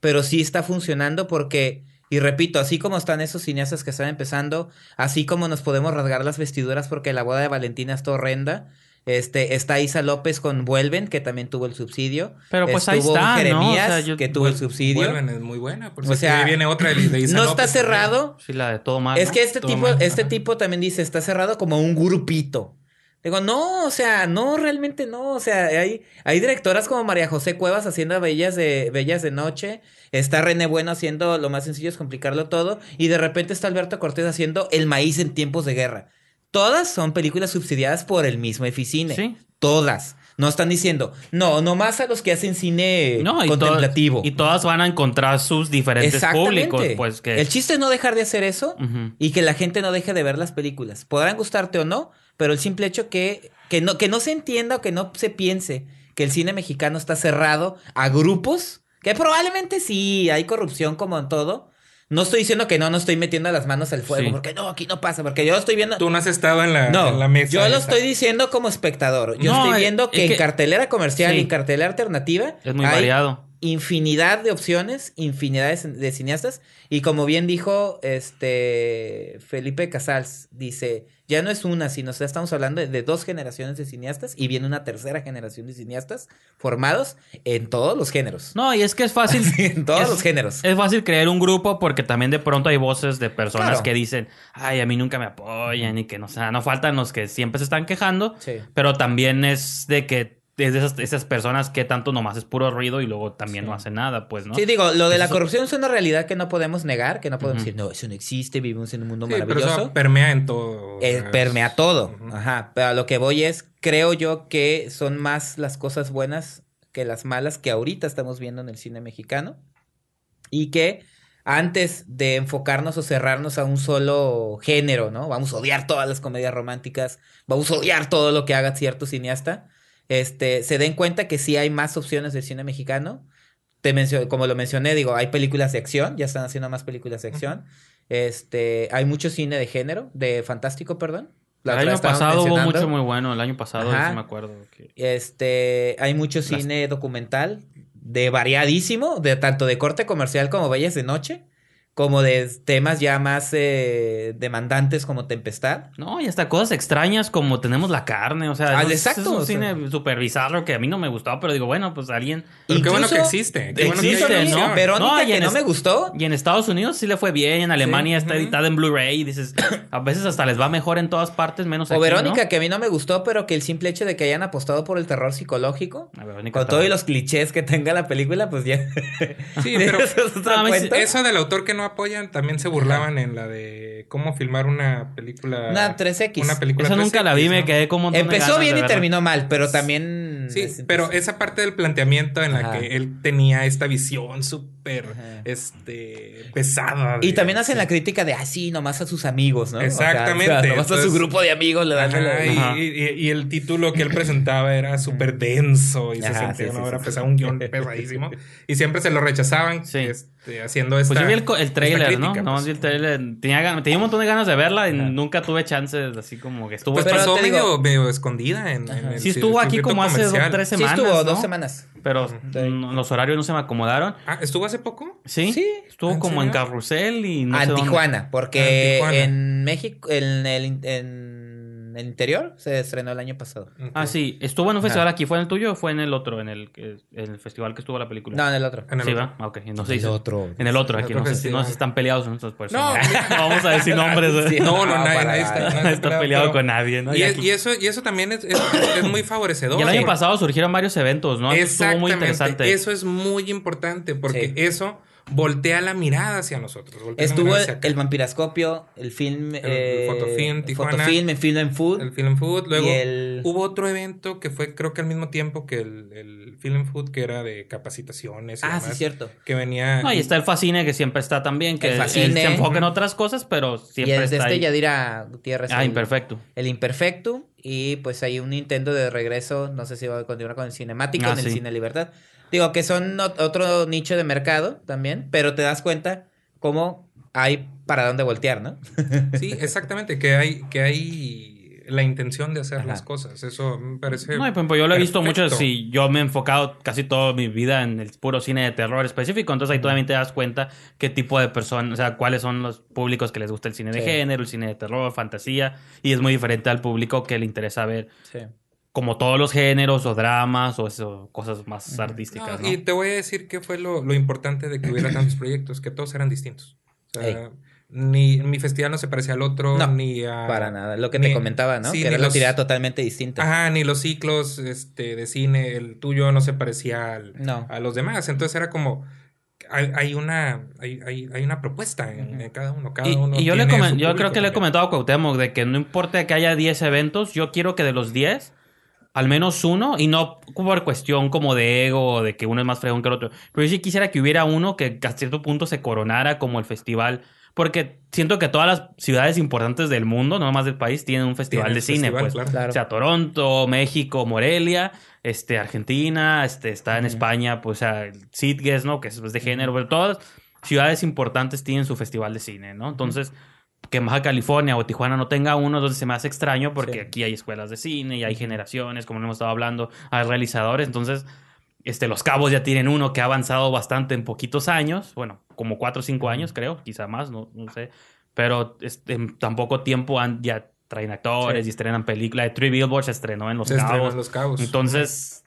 pero sí está funcionando porque, y repito, así como están esos cineastas que están empezando, así como nos podemos rasgar las vestiduras porque la boda de Valentina está horrenda. Este, está Isa López con Vuelven, que también tuvo el subsidio. Pero pues ahí está, ¿no? Jeremías, O sea, yo- que tuvo el subsidio. Vuelven, es muy buena. Por O sea, ahí viene otra de, de Isa [LAUGHS] no López está cerrado, sí, la de todo mal. es ¿no? que este Todo tipo, mal, este tipo también dice, está cerrado como un grupito. Digo, no, o sea, no, realmente no. O sea, hay, hay directoras como María José Cuevas haciendo Bellas de, Bellas de Noche. Está René Bueno haciendo lo más sencillo es complicarlo todo. Y de repente está Alberto Cortés haciendo El maíz en tiempos de guerra. Todas son películas subsidiadas por el mismo Eficine. Sí. Todas. No están diciendo, no, nomás a los que hacen cine No, y contemplativo. y todas van a encontrar sus diferentes públicos. Pues que. El chiste es no dejar de hacer eso y que la gente no deje de ver las películas. Podrán gustarte o no, pero el simple hecho que, que, no, que no se entienda o que no se piense que el cine mexicano está cerrado a grupos, que probablemente sí hay corrupción como en todo. No estoy diciendo que no, no estoy metiendo las manos al fuego, Sí. porque no, aquí no pasa, porque yo estoy viendo... Tú no has estado en la, No, en la mesa. yo lo esa. estoy diciendo como espectador. Yo No, estoy viendo es que, en que- cartelera comercial Sí. y en cartelera alternativa Es muy hay variado. infinidad de opciones, infinidad de, de cineastas. Y como bien dijo este Felipe Casals, dice, ya no es una, sino ya estamos hablando de, de dos generaciones de cineastas y viene una tercera generación de cineastas formados en todos los géneros. No, y es que es fácil. [LAUGHS] en todos es- los géneros. Es fácil crear un grupo porque también de pronto hay voces de personas Claro. que dicen, ay, a mí nunca me apoyan y que no, o sea, no faltan los que siempre se están quejando, Sí. pero también es de que es de esas, esas personas que tanto nomás es puro ruido y luego también Sí. no hacen nada, pues, ¿no? Sí, digo, lo de la Eso- corrupción es una realidad que no podemos negar, que no podemos Ujú. decir, no, eso no existe, vivimos en un mundo Sí, pero maravilloso. eso permea en todo. Eh, sea, permea todo. Ujú. Ajá. Pero a lo que voy es, creo yo que son más las cosas buenas que las malas que ahorita estamos viendo en el cine mexicano. Y que antes de enfocarnos o cerrarnos a un solo género, ¿no? Vamos a odiar todas las comedias románticas, vamos a odiar todo lo que haga cierto cineasta. Este, se den cuenta que sí hay más opciones de cine mexicano. Te mencio- como lo mencioné, digo, hay películas de acción, ya están haciendo más películas de acción. Este, hay mucho cine de género, de fantástico, perdón. La el año pasado hubo mucho muy bueno, el año pasado sí me acuerdo. que- Este, hay mucho cine documental de variadísimo, de tanto de corte comercial como Bellas de Noche, como de temas ya más eh, demandantes como Tempestad. No, y hasta cosas extrañas como tenemos la carne, o sea, Ah, es- exacto, es o un sea. cine súper bizarro que a mí no me gustaba, pero digo, bueno, pues alguien... Pero qué bueno Incluso- que existe. Qué bueno que ¿no? Verónica, No, y que en no es- me gustó. Y en Estados Unidos sí le fue bien, en Alemania está editada en Blu-ray y dices, a veces hasta les va mejor en todas partes, menos O aquí, Verónica, ¿no? que a mí no me gustó, pero que el simple hecho de que hayan apostado por el terror psicológico, A Verónica con todos los clichés que tenga la película, pues ya. Sí, pero [LAUGHS] Eso es mí cuento. eso del autor que no apoyan también se burlaban en la de cómo filmar una película. Una 3X. Una película nunca 3X, la vi, me quedé como... Empezó ganas bien y terminó mal, pero también. Sí, es- pero esa parte del planteamiento en la Ajá. que él tenía esta visión súper este pesada. Y también hacen sí. la crítica de, ah, sí, nomás a sus amigos, ¿no? O sea, Exactamente, o [LAUGHS] sea, nomás a su grupo de amigos le dan Ajá, y, y- y el título que él presentaba era súper denso y se sentía sí, una sí, pesada, sí. un guion pesadísimo. Y siempre se lo rechazaban Sí. este, haciendo esta. Pues yo vi el, co- el trailer, ¿no? crítica, pues. vi el trailer. Tenía, tenía un montón de ganas de verla y nunca tuve chances, así como que estuvo... Pues Pero pasó medio, digo- medio escondida en, en el sí estuvo aquí como hace dos, tres Sí, semanas, estuvo ¿no? dos semanas. Pero Sí. los horarios no se me acomodaron. Ah, ¿estuvo hace poco? Sí, Sí. estuvo ¿En como en? Carrusel y no sé dónde. Tijuana, Ah, porque en Tijuana. en México, en el, en el interior, se estrenó el año pasado. Ah, sí. ¿Estuvo en un Ajá. festival aquí? ¿Fue en el tuyo o fue en el otro? En el, que- en el festival que estuvo la película. No, en el otro. En el sí, otro. va. Ok. No sé En el otro. En el otro, aquí. otro No sé, si, no festival. están peleados, por eso. No, [LAUGHS] no vamos a decir nombres. ¿eh? Sí, No, no, No, nadie, nadie está, nadie está peleado pero- con nadie, ¿no? Y, Y aquí- y eso, y eso también es, es- es muy favorecedor. Y el año pasado surgieron varios eventos, ¿no? Eso estuvo muy Exactamente. interesante. Eso es muy importante porque Sí. eso voltea la mirada hacia nosotros. Estuvo el, hacia acá. el vampiroscopio, el film... El eh, Fotofilm, Tijuana. Fotofilm, el film en food. El Film Food. Luego y el... hubo otro evento que fue, creo que al mismo tiempo que el, el Film Food, que era de capacitaciones. y Ah, sí, demás, cierto. Que venía. No, y está el Facine que siempre está también, que El él se enfoca en otras cosas, pero Y siempre el de está este ahí. Yadira Gutiérrez. Ah, el- imperfecto. El Imperfecto. Y pues hay un Nintendo de regreso. No sé si va a continuar con el cinemático Ah, en el sí. Cine Libertad. Digo que son ot- otro nicho de mercado también. Pero te das cuenta cómo hay para dónde voltear, ¿no? [LAUGHS] Sí, exactamente. Que hay, que hay la intención de hacer Ajá. las cosas. Eso me parece. No, ejemplo, yo lo he visto mucho, sí, yo me he enfocado casi toda mi vida en el puro cine de terror específico, entonces ahí también te das cuenta qué tipo de personas, o sea, cuáles son los públicos que les gusta el cine de Sí. género, el cine de terror, fantasía, y es muy diferente al público que le interesa ver Sí. Como todos los géneros o dramas o eso, cosas más artísticas, No, ¿no? Y te voy a decir qué fue lo, lo importante de que hubiera [COUGHS] tantos proyectos, que todos eran distintos. O sea, ni mi festival no se parecía al otro, No, ni a. Para nada. Lo que ni- te comentaba, ¿no? sí, que ni era los- tirada totalmente distinta. Ajá, ni los ciclos este, de cine, el tuyo no se parecía al, No. a los demás. Entonces era como. Hay, hay una hay, hay, hay una propuesta en, cada uno. Cada Y, uno y yo, le tiene comen- su yo creo que le he comentado a Cuauhtémoc de que no importa que haya 10 eventos, yo quiero que de los 10, al menos uno, y no por cuestión como de ego o de que uno es más fregón que el otro, pero yo sí quisiera que hubiera uno que a cierto punto se coronara como el festival, porque siento que todas las ciudades importantes del mundo, no más del país, tienen un festival Tiene de cine, festival, pues. claro. Claro. O sea, Toronto, México, Morelia, este, Argentina, este, está en. España, pues, o sea, Sitges, ¿no? Que es pues, de género, pero todas ciudades importantes tienen su festival de cine, ¿no? Entonces, que Baja California o Tijuana no tenga uno, entonces se me hace extraño porque Sí. aquí hay escuelas de cine y hay generaciones, como hemos estado hablando, hay realizadores, entonces, este, Los Cabos ya tienen uno que ha avanzado bastante en poquitos años, bueno, como cuatro o cinco años, creo, quizá más, no, no sé, pero este, en tan poco tiempo han, ya traen actores Sí. y estrenan películas. De Three Billboards se estrenó en Los Se Cabos. en Los Cabos. Entonces,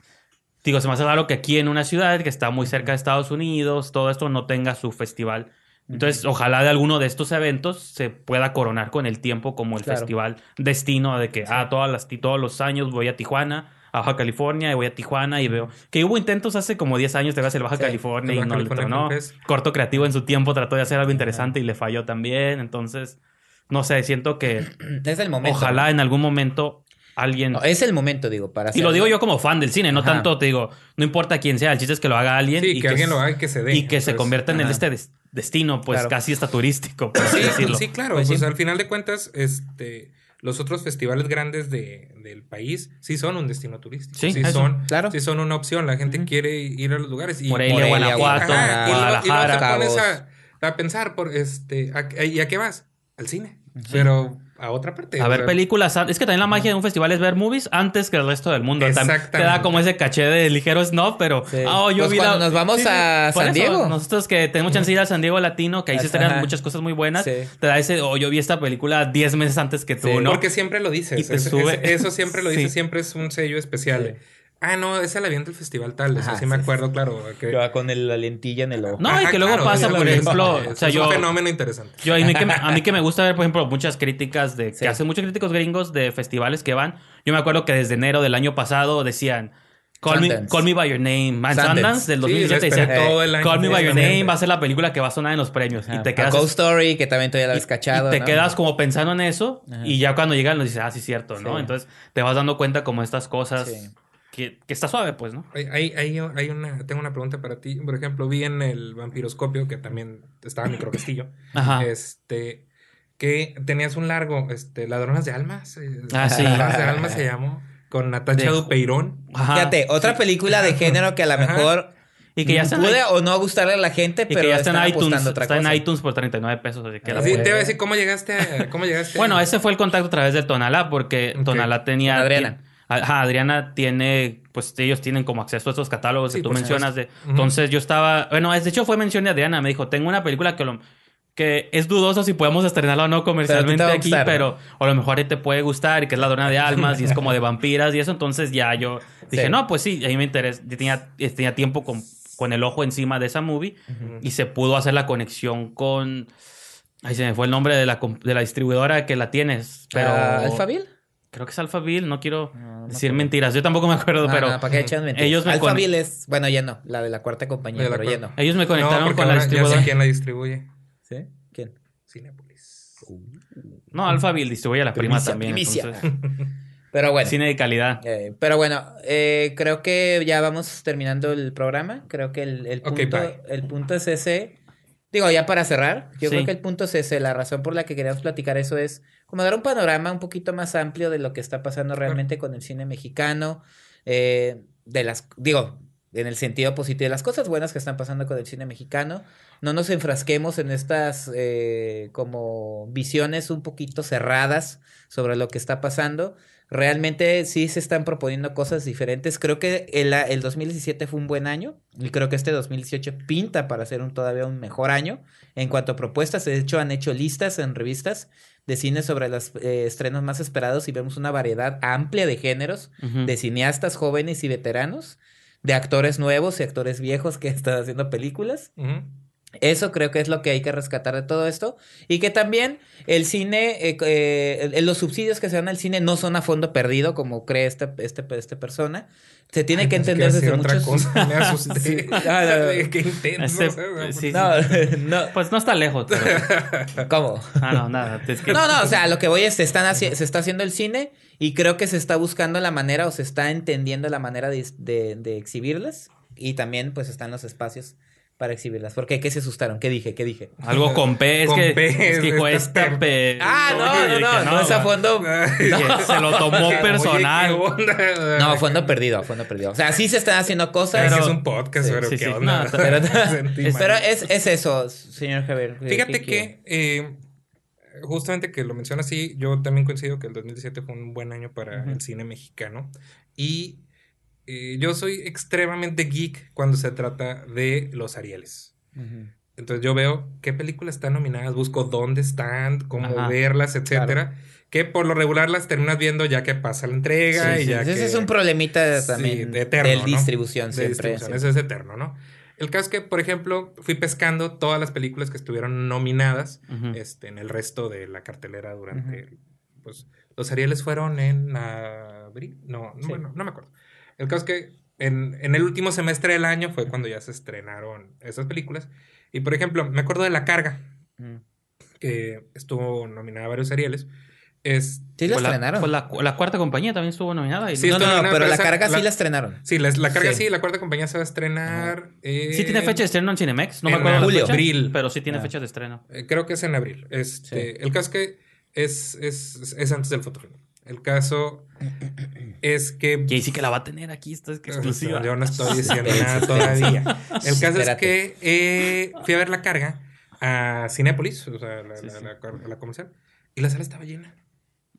digo, se me hace raro que aquí en una ciudad que está muy cerca de Estados Unidos, todo esto no tenga su festival. Entonces, ojalá de alguno de estos eventos se pueda coronar con el tiempo como el Claro. festival destino de que, ah, todas las, todos los años voy a Tijuana, a Baja California, y voy a Tijuana y veo que hubo intentos hace como 10 años de ver el Baja Sí, California y Baja no le California tronó. Corto Creativo en su tiempo trató de hacer algo interesante y le falló también. Entonces, no sé, siento que [CLEARS THROAT] Es el momento. ojalá en algún momento alguien... No, es el momento, digo, para Y lo digo yo como fan del cine, no Ajá. tanto te digo, no importa quién sea, el chiste es que lo haga alguien Sí, y que alguien lo haga y que se dé. y que se Pues, convierta en el este destino, pues Claro. casi está turístico, por así Sí, decirlo. sí, claro. Pues Pues, sí. al final de cuentas, este, los otros festivales grandes de, del país sí son un destino turístico. Sí, Sí, eso, son, claro. sí son una opción. La gente quiere ir a los lugares. Y, Morelia, Morelia, Guanajuato, Ajá, y luego- y luego Guadalajara. te pones a, a pensar por este, a- ¿y a qué vas? Al cine. Pero a otra parte. A ver sea, películas. Es que también la magia de un festival es ver movies antes que el resto del mundo. Tam- Te da Exactamente. como ese caché de ligero snob, pero. Sí. Ah, yo Pues vi cuando la- nos vamos a San eso, Diego. Nosotros que tenemos chance de ir a San Diego Latino, que ahí se muchas cosas muy buenas. Sí. Te da ese. O yo vi esta película 10 meses antes que tú, Sí, ¿no? Porque siempre lo dices. Y te Es- es- sube. eso siempre lo [LAUGHS] dices. Sí. Siempre es un sello especial. Sí. Ah, no, es el aviento del festival tal. Eso Ajá, sí me sí, acuerdo, claro. que- Que va con el- la lentilla en el ojo. No, y que luego claro, pasa, por ejemplo, es- o sea, es yo- un fenómeno interesante. Yo, a mí, que, me- a mí que me gusta ver, por ejemplo, muchas críticas de Sí. que hacen muchos críticos gringos de festivales que van. Yo me acuerdo que desde enero del año pasado decían Call, me. Call Me By Your Name, man, Sundance. Sundance del Sí, 2017 lo esperé decían todo el año, Call Me By Your. Name va a ser la película que va a sonar en los premios. Y te A quedas, Ghost Story, que también todavía la habías y cachado. te ¿no? quedas como pensando en eso Ajá. y ya cuando llegan nos dices, ah, sí, cierto, ¿no? Sí. Entonces te vas dando cuenta como estas cosas Sí. Que, que está suave, pues, ¿no? Hay, hay, hay- una, tengo una pregunta para ti. Por ejemplo, vi en el vampiroscopio, que también estaba en Microcastillo, [LAUGHS] Ajá. este, que tenías un largo, este, Ladronas de Almas. eh, Ah, sí. Ladronas de Almas se llamó, con Natacha De- Dupeirón. Ajá. Fíjate, otra película de género que a lo Ajá. mejor Y que ya está en, puede o no gustarle a la gente, y pero que ya está en iTunes. otra Está cosa. en iTunes por 39 pesos. Así que la Sí, te iba a decir, ¿cómo llegaste a, cómo llegaste a- Bueno, ese fue el contacto a través del Tonalá, porque Ok. Tonalá tenía. Con Adriana. Ajá, Adriana tiene, pues ellos tienen como acceso a estos catálogos Sí, que tú mencionas. De, supuesto. Ujú. Entonces yo estaba. Bueno, de hecho fue mención de Adriana. Me dijo: Tengo una película que, lo- que es dudoso si podemos estrenarla o no comercialmente a aquí, gustar, ¿no? pero a lo mejor te puede gustar y que es la dona de [LAUGHS] almas y es como de vampiras y eso. Entonces ya yo dije: Sí. No, pues sí, a mí me interesa. Yo tenía, tenía tiempo con, con el ojo encima de esa movie Ujú. y se pudo hacer la conexión con. Ahí se me fue el nombre de la, de la distribuidora que la tienes. Pero. Ah, ¿Alphaville? Creo que es Alphaville, no quiero No, no decir acuerdo. mentiras. Yo tampoco me acuerdo, No, pero no, ¿para qué echan mentiras? ellos me Alphaville es... Bueno, ya no. La de la cuarta compañía, la pero ya no. ellos me conectaron con la ya sé distribuidora. quién la distribuye. ¿Sí? ¿Quién? Cinépolis. No, Alphaville distribuye a la prima Primicia, también. primicia. entonces, [LAUGHS] Pero bueno. cine de calidad. Eh, pero bueno, eh, creo que ya vamos terminando el programa. Creo que el, punto, el punto es ese. Digo, ya para cerrar, yo Sí. creo que el punto es ese. La razón por la que queríamos platicar eso es como dar un panorama un poquito más amplio de lo que está pasando realmente con el cine mexicano. eh, de las, digo, en el sentido positivo de las cosas buenas que están pasando con el cine mexicano. No nos enfrasquemos en estas eh, como visiones un poquito cerradas sobre lo que está pasando. Realmente sí se están proponiendo cosas diferentes. Creo que el, el 2017 fue un buen año y creo que este 2018 pinta para ser un todavía un mejor año en cuanto a propuestas. De hecho, han hecho listas en revistas de cine sobre los eh, estrenos más esperados y vemos una variedad amplia de géneros, de cineastas jóvenes y veteranos, de actores nuevos y actores viejos que [LAUGHS] están haciendo películas. Eso creo que es lo que hay que rescatar de todo esto. Y que también el cine, eh, eh, los subsidios que se dan al cine no son a fondo perdido, como cree este, este, este persona. Se tiene Ay, que entender desde decir muchos... otra cosa. Me [LAUGHS] asusté. Sí. [LAUGHS] Ah, no, no. Qué intenso. Ese- ¿sabes? sí, No, [LAUGHS] no, Pues no está lejos, pero... ¿cómo? Ah, no, nada. Es que... No, no, o sea, lo que voy es, se, están haci- se está haciendo el cine y creo que se está buscando la manera o se está entendiendo la manera de, de- de exhibirlas y también pues están los espacios para exhibirlas. ¿Por qué? ¿Qué se asustaron? ¿Qué dije? ¿Qué dije? Algo con P, es Con que, P, es que dijo esta P. Ah, no, no, no, no es a fondo. [LAUGHS] Se lo tomó personal. No, fondo perdido, fondo perdido. O sea, sí se están haciendo cosas. Pero- es un podcast, Sí, pero sí, qué sí. onda. No, [LAUGHS] pero- [LAUGHS] es-. Pero es, es eso, señor Javier. ¿Qué- Fíjate que eh, justamente que lo menciona así, yo también coincido que el 2017 fue un buen año para el cine mexicano. Y eh, yo soy extremadamente geek cuando se trata de los Arieles. Entonces yo veo qué películas están nominadas, busco dónde están, cómo Ajá. verlas, etcétera. Que por lo regular las terminas viendo ya que pasa la entrega Sí, y sí, ya Ese que... es un problemita Sí, también de eterno, de ¿no? distribución de siempre. distribución. sí. Eso es eterno, ¿no? El caso es que, por ejemplo, fui pescando todas las películas que estuvieron nominadas este, en el resto de la cartelera durante. Pues los Arieles fueron en abril. No, no, Sí. bueno, no me acuerdo. El caso es que en, en el último semestre del año fue cuando ya se estrenaron esas películas. Y por ejemplo, me acuerdo de La Carga, Mm. que estuvo nominada a varios Arieles. Es, Sí, la la, estrenaron. pues la, la cuarta compañía también estuvo nominada. y Sí, no- no, pero pero la esa- carga sí la- la estrenaron. sí, la, la Carga Sí. sí. la cuarta compañía se va a estrenar. eh, Sí tiene fecha de estreno en Cinemex. No me en acuerdo la julio. fecha, Abril. Pero sí tiene Ah. fecha de estreno. Eh, Creo que es en abril. Este, El caso es que es, es, es antes del fotofilm. El caso es que... Ahí sí que la va a tener aquí, esta es que exclusiva. Yo no estoy [LAUGHS] diciendo nada todavía. El caso es que eh, fui a ver la carga a Cinépolis, o sea, la, Sí, la- sí. la- la comercial, y la sala estaba llena.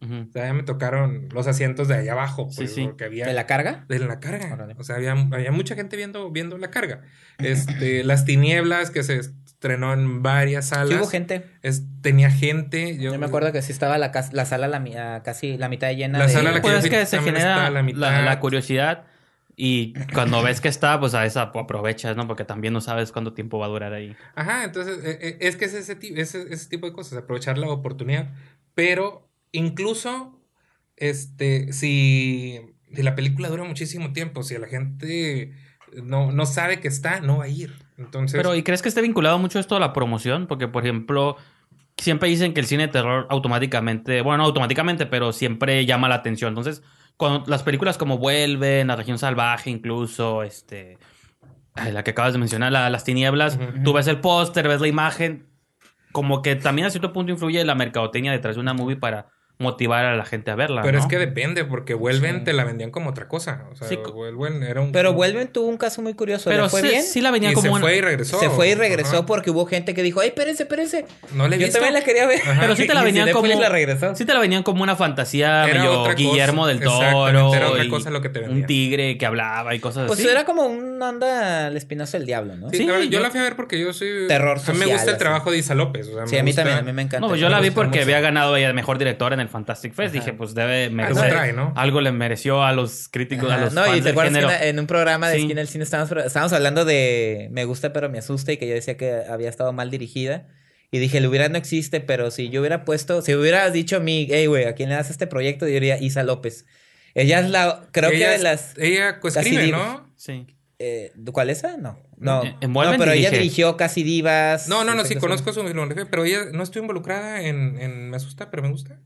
Ujú. O sea, ya me tocaron los asientos de allá abajo, Sí, pues, sí. porque había... ¿De la carga? de la carga. Órale. O sea, había, había mucha gente viendo, viendo la carga. Este, [LAUGHS] Las Tinieblas, que se estrenó en varias salas. Sí hubo gente. Es- tenía gente. Yo, Yo me acuerdo que sí estaba la, la sala la, mi- ah, casi la mitad llena. La de- sala la que Pues yo es que se genera la la, mitad. la curiosidad y cuando ves que está, pues a esa aprovechas, ¿no? Porque también no sabes cuánto tiempo va a durar ahí. Ajá, entonces eh, eh, es que es ese, ese, ese tipo de cosas, aprovechar la oportunidad. Pero incluso, este, si, si la película dura muchísimo tiempo, si la gente no, no sabe que está, no va a ir. Entonces, Pero, ¿y crees que esté vinculado mucho esto a la promoción? Porque, por ejemplo, siempre dicen que el cine de terror automáticamente, bueno, no automáticamente, pero siempre llama la atención. Entonces, cuando las películas como Vuelven, La Región Salvaje, incluso, este, la que acabas de mencionar, la- Las Tinieblas, tú ves el póster, ves la imagen, como que también a cierto punto influye la mercadotecnia detrás de una movie para motivar a la gente a verla. pero ¿no? es que depende, porque Vuelven Sí. te la vendían como otra cosa. O sea, Sí, co- Vuelven era un... Pero Vuelven tuvo un caso muy curioso. Pero ¿Le fue sí, bien? sí la venía y como se una- fue y regresó. Se fue y regresó Ajá. porque hubo gente que dijo, ¡ay, espérense, espérense! No le Yo visto. también la quería ver. Ajá. Pero sí [LAUGHS] te la venían como. La regresó. Sí te la venían como una fantasía Era medio otra cosa. Guillermo del Toro. Era otra y cosa lo que te Un vendían. tigre que hablaba y cosas Pues así. era como una onda el espinazo del diablo, ¿no? Sí, yo la fui a ver porque yo soy... Terror A mí me gusta el trabajo de Isa López. Sí, a mí también, a mí me encanta. No, pues yo la vi porque había ganado ella mejor director en el Fantastic Fest. Dije, pues debe Algo merecer. trae, ¿no? Algo le mereció a los críticos, a Ajá, los no, y te del acuerdas que en- un programa de Sí. Esquina del Cine estábamos, estábamos hablando de Me gusta pero me asusta y que yo decía que había estado mal dirigida. Y dije, el hubiera no existe, pero si yo hubiera puesto, si hubieras dicho a mí, hey, güey, ¿a quién le das este proyecto? Yo diría Isa López. Ella es la, creo que de las... Ella coescribe, casi ¿no? Sí. eh, ¿Cuál es esa? No. No, Eh, no pero ella dirigió Casi Divas. No, no, no, sí conozco su filmografía, pero ella no estoy involucrada en, en Me asusta, pero me gusta.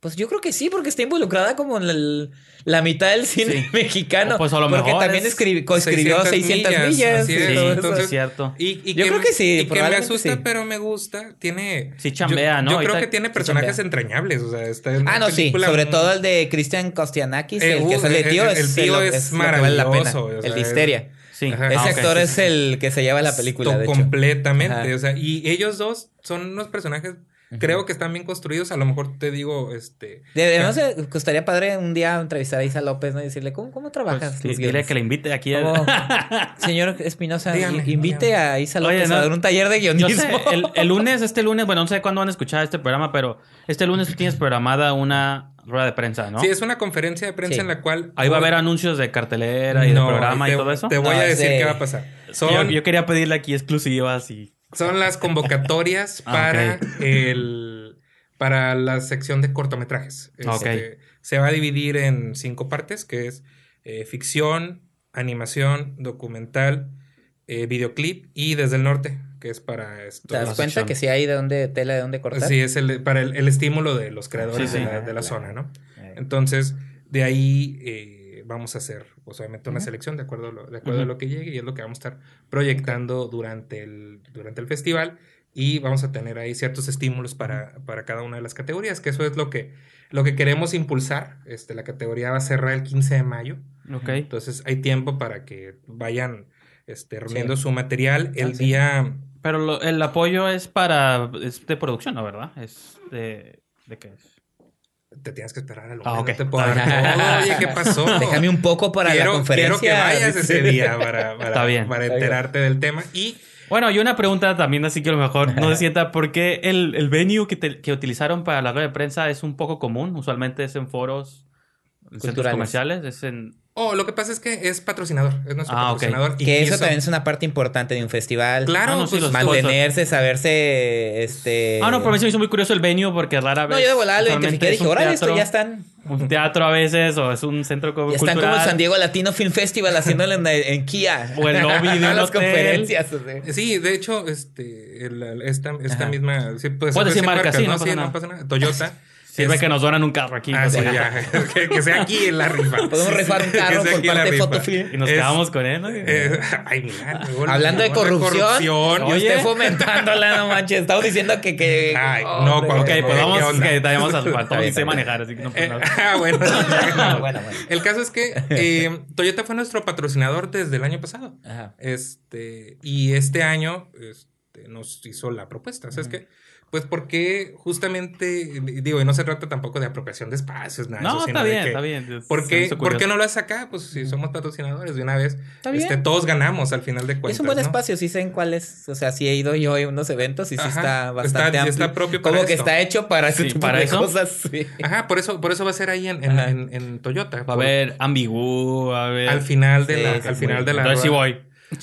Pues yo creo que sí, porque está involucrada como en el- la mitad del cine Sí. [LAUGHS] mexicano. O pues a lo porque mejor también es escribi- coescribió 600 600 millas. millas, así y es, Sí, entonces- eso. es cierto. Y, y Yo creo que sí, y que me asusta, sí. pero me gusta. Tiene. Sí chambea, yo, ¿no? Yo creo que tiene personajes entrañables. O sea, está en Ah, no, sí. Sobre todo el de Christian Kostianakis, Eh, el que uh, sale de tío. el- el es tío es vale maravilloso, o sea, el de es- Histeria. Sí. Ajá. Ese Ah, actor es sí. el que se lleva la película, to- de hecho. completamente. Ajá. O sea, y ellos dos son unos personajes. Creo que están bien construidos. A lo mejor te digo, este. Debemos de- costaría padre un día entrevistar a Isa López, ¿no? Y decirle, ¿cómo, cómo trabajas? Pues, sí, los dile que le invite aquí. a- ¿Cómo? [LAUGHS] Señor Espinosa, invite dígame. a Isa Oye, López no. a dar un taller de guionismo. sé, el, el [LAUGHS] lunes, este lunes, bueno, no sé cuándo van a escuchar este programa, pero este lunes tú tienes programada una rueda de prensa, ¿no? Sí, es una conferencia de prensa Sí. en la cual. Ahí va a haber anuncios de cartelera y de programa te, y todo eso. Te voy No, a decir de- qué va a pasar. Yo quería pedirle aquí exclusivas y. son las convocatorias Ah, para el para la sección de cortometrajes. Ah. Este, Se va a dividir en cinco partes, que es eh, ficción, animación, documental, eh, videoclip y desde el norte, que es para esto. ¿Te das la cuenta sección. que si hay de dónde, tela de dónde cortar? Sí, es el, para el, el estímulo de los creadores Sí, sí. de la, de la zona. ¿no? Eh, Entonces, de ahí eh, vamos a hacer, pues, obviamente, una selección de acuerdo, a lo, de acuerdo a lo que llegue y es lo que vamos a estar proyectando durante el, durante el festival y vamos a tener ahí ciertos estímulos para, para cada una de las categorías, que eso es lo que, lo que queremos impulsar. Este, la categoría va a cerrar el 15 de mayo, Ok. entonces hay tiempo para que vayan este, reuniendo Sí. su material. El sí. día... Pero lo- el apoyo es para. Es de producción, ¿no? ¿Verdad? Es de. ¿De qué es? Te tienes que esperar al Ah, lunes, ok. no te puedo dar todo. Oye, ¿qué [LAUGHS] pasó? Déjame un poco para quiero, la conferencia. Quiero que vayas ese día para, [LAUGHS] para, Está bien. para Está bien. enterarte del tema. Y Bueno, y una pregunta también, así que a lo mejor no se [LAUGHS] sienta, ¿por qué el, el venue que, te- que utilizaron para la rueda de prensa es un poco común? Usualmente es en foros, en centros comerciales, es en... Oh, lo que pasa es que es patrocinador, es nuestro Ah, patrocinador. y Que eso también es una parte importante de un festival. Claro, Ah, no, pues, Mantenerse, saberse, este... Ah, no, pero a mí se me hizo muy curioso el venue porque rara vez... No, yo de volada lo identifiqué dije, órale, esto ya están... Un teatro a veces, o es un centro Ya están cultural. como el San Diego Latino Film Festival haciéndolo en, en Kia. O el lobby de [LAUGHS] un las hotel. conferencias. o sea. Sí, de hecho, este, el- esta, esta misma. Sí, pues, Puedes decir marcas, marcas, sí, no pasa no nada. pasa nada. Toyota. [LAUGHS] Sirve es- que nos donan un carro aquí. Ah, pues, sí, ya. ya. [LAUGHS] [LAUGHS] que, que sea aquí en la rifa. Podemos rifar un carro por parte de rifa. Fotofilm. Y nos Es- quedamos con él, ¿no? eh, [LAUGHS] ay, mira. Hablando de corrupción, y Oye. usted fomentándola, no manches. Estamos diciendo que... que Ay, no, cuando- Ok, ¿Qué pues vamos, que al bien, y sé manejar, así que no pasa Eh, nada. ah, bueno. bueno, bueno. El caso es que eh, Toyota fue nuestro patrocinador desde el año pasado. Ajá. Este, y este año este, nos hizo la propuesta. ¿Sabes qué? Pues porque justamente, digo, y no se trata tampoco de apropiación de espacios, nada. No, eso, sino está de bien, que, está bien. ¿Por Se me qué, hizo por qué no lo haces acá? Pues si somos patrocinadores de una vez, Está bien. este, todos ganamos al final de cuentas. es un buen ¿no? espacio, sí sé en cuáles, o sea, sí he ido yo a unos eventos y sí Ajá, está está- bastante sí amplio. está propio para Como que esto. está hecho para ese Sí, [LAUGHS] tipo para de eso. cosas. sí. Ajá, por eso, por eso va a ser ahí en, en, en- en Toyota. Va a haber ambigú, a haber... al final de Sí, la, sí, al final de la Entonces sí voy.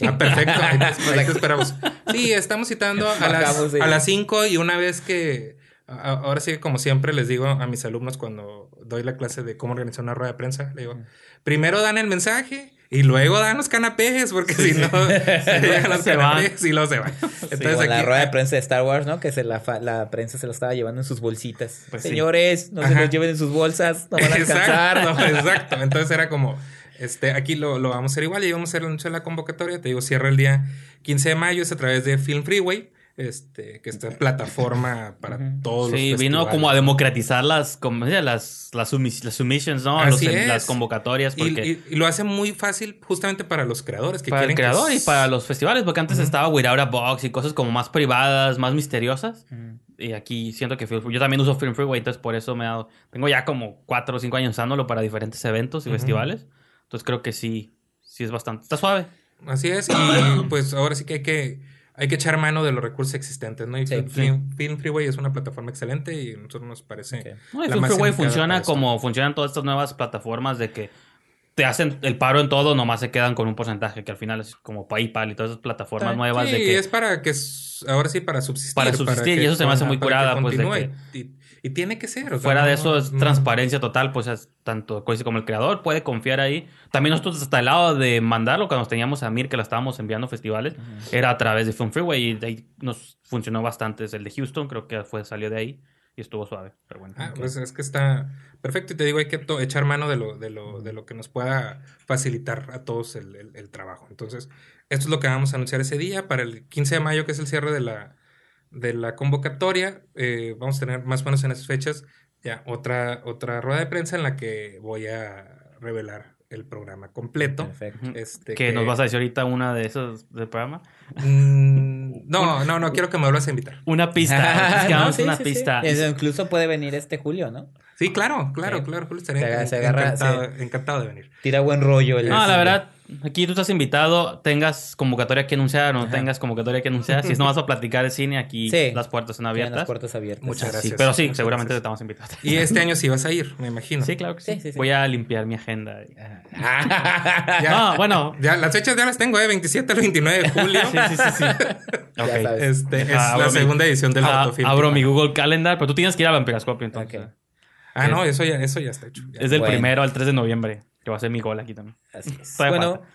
Ah, perfecto. [LAUGHS] Ahí te, ahí te esperamos. Sí, estamos citando a las, a las 5 y una vez que. a- Ahora sí, que como siempre les digo a mis alumnos cuando doy la clase de cómo organizar una rueda de prensa, le digo, primero dan el mensaje y luego dan los canapés, porque si no, [LAUGHS] se llegan los Se van. y luego se van. Entonces la rueda de prensa de Star Wars, ¿no? Que se la, la prensa se lo estaba llevando en sus bolsitas. Pues sí. Señores, no se los lleven en sus bolsas, no van a alcanzar. Exacto, [LAUGHS] exacto. Entonces era como, este, aquí lo, lo vamos a hacer igual y vamos a hacer el anuncio de la convocatoria. Te digo, cierra el día 15 de mayo, es a través de Film Freeway, este, que está en plataforma [LAUGHS] para todos los Sí, vino festivales. como a democratizar las, como, las, las, sumis- las submissions, ¿no? Así Los- es. las convocatorias, Y, porque... y- y lo hace muy fácil justamente para los creadores que para el quieren que creador y para los festivales, porque antes estaba Without a Box y cosas como más privadas, más misteriosas. Y aquí siento que yo también uso Film Freeway, entonces por eso me he dado. Tengo ya como cuatro o cinco años usándolo para diferentes eventos y festivales. Entonces creo que sí, sí es bastante. Está suave. Así es, y [CLEARS THROAT] pues ahora sí que hay que hay que echar mano de los recursos existentes, ¿no? Y Sí. Film, Film Freeway es una plataforma excelente y a nosotros nos parece Ok. No, y Film Freeway funciona como funcionan todas estas nuevas plataformas de que te hacen el paro en todo, nomás se quedan con un porcentaje, que al final es como PayPal y todas esas plataformas Sí, nuevas de que... es para que ahora sí para subsistir. Para subsistir, que- y eso se me hace muy que curada, pues, de. Y, y tiene que ser. o sea, Fuera de eso es no- transparencia total, pues es tanto Coise como el creador puede confiar ahí. También nosotros hasta el lado de mandarlo, cuando nos teníamos a Mir, que la estábamos enviando a festivales, era a través de Film Freeway y de ahí nos funcionó bastante. Es el de Houston, creo que fue, salió de ahí y estuvo suave. Pero bueno. Ah, pues es que está perfecto y te digo, hay que echar mano de lo, de, lo, de lo que nos pueda facilitar a todos el, el- el trabajo. Entonces, esto es lo que vamos a anunciar ese día. Para el 15 de mayo, que es el cierre de la, de la convocatoria, eh, vamos a tener más o menos en esas fechas ya otra, otra rueda de prensa en la que voy a revelar el programa completo. Perfecto. Este, que nos vas a decir ahorita una de esos del programa. Mm, no, [LAUGHS] no, no, quiero que me vuelvas a invitar. Una pista. [LAUGHS] es que No, vamos sí, una sí, sí. pista. Eso incluso puede venir este julio, ¿no? Sí, claro, claro, Sí. claro, Julio, estaría Se agarra- encan- se agarra- encantado, sí. encantado de venir. Tira buen rollo. el- No, la verdad, aquí tú estás invitado, tengas convocatoria que anunciar o no Ajá. tengas convocatoria que anunciar. Si [LAUGHS] no vas a platicar de cine, aquí Sí. las puertas están abiertas. las puertas abiertas. Muchas Sí, gracias. pero sí, Muchas seguramente te estamos invitados. Y este año sí vas a ir, me imagino. Sí, claro que sí. Sí, sí, sí. Voy a limpiar mi agenda. [LAUGHS] Ya. No, bueno. Ya, las fechas ya las tengo, ¿eh? 27 al 29 de julio. Sí, sí, sí, sí. [LAUGHS] Ya Ok. sabes. Este, es la mi- segunda edición del Ah, Autofilm. abro mi Google Calendar, pero tú tienes que ir a Vampiroscopio entonces. Ah, no, eso ya, eso ya está hecho. Ya. Es del Bueno. primero al 3 de noviembre, que va a ser mi gol aquí también. Así es. Bueno, falta.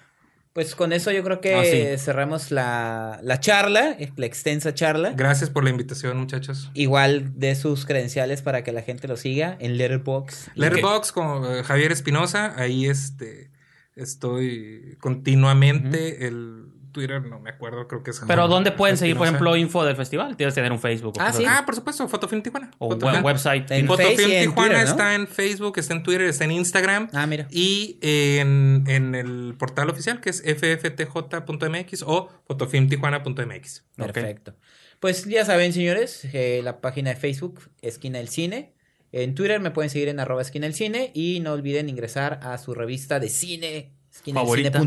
pues con eso yo creo que Ah, sí. cerramos la, la charla, la extensa charla. Gracias por la invitación, muchachos. Igual de sus credenciales para que la gente lo siga en Letterboxd. Letterboxd con eh, Javier Espinosa, ahí este estoy continuamente el Twitter, no me acuerdo, creo que es Pero ¿dónde pueden seguir, por ejemplo, info del festival? Tienes que tener un Facebook. o Ah, sí. Ah, por supuesto, Fotofilm Tijuana. O Fotofilm. web- website. En Fotofilm en Tijuana Twitter, ¿no? está en Facebook, está en Twitter, está en Instagram. Ah, mira. Y en, en el portal oficial que es fftj.mx o fotofilmtijuana.mx. Perfecto. Pues ya saben, señores, eh, la página de Facebook, Esquina del Cine. En Twitter me pueden seguir en arroba esquina del cine. Y no olviden ingresar a su revista de cine, Favorita.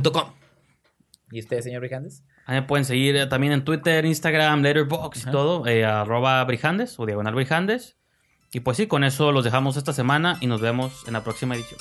¿Y usted, señor Brijandes? Ahí me pueden seguir eh, también en Twitter, Instagram, Letterboxd y todo, eh, arroba Brijandes o diagonal Brijandes. Y pues sí, con eso los dejamos esta semana y nos vemos en la próxima edición.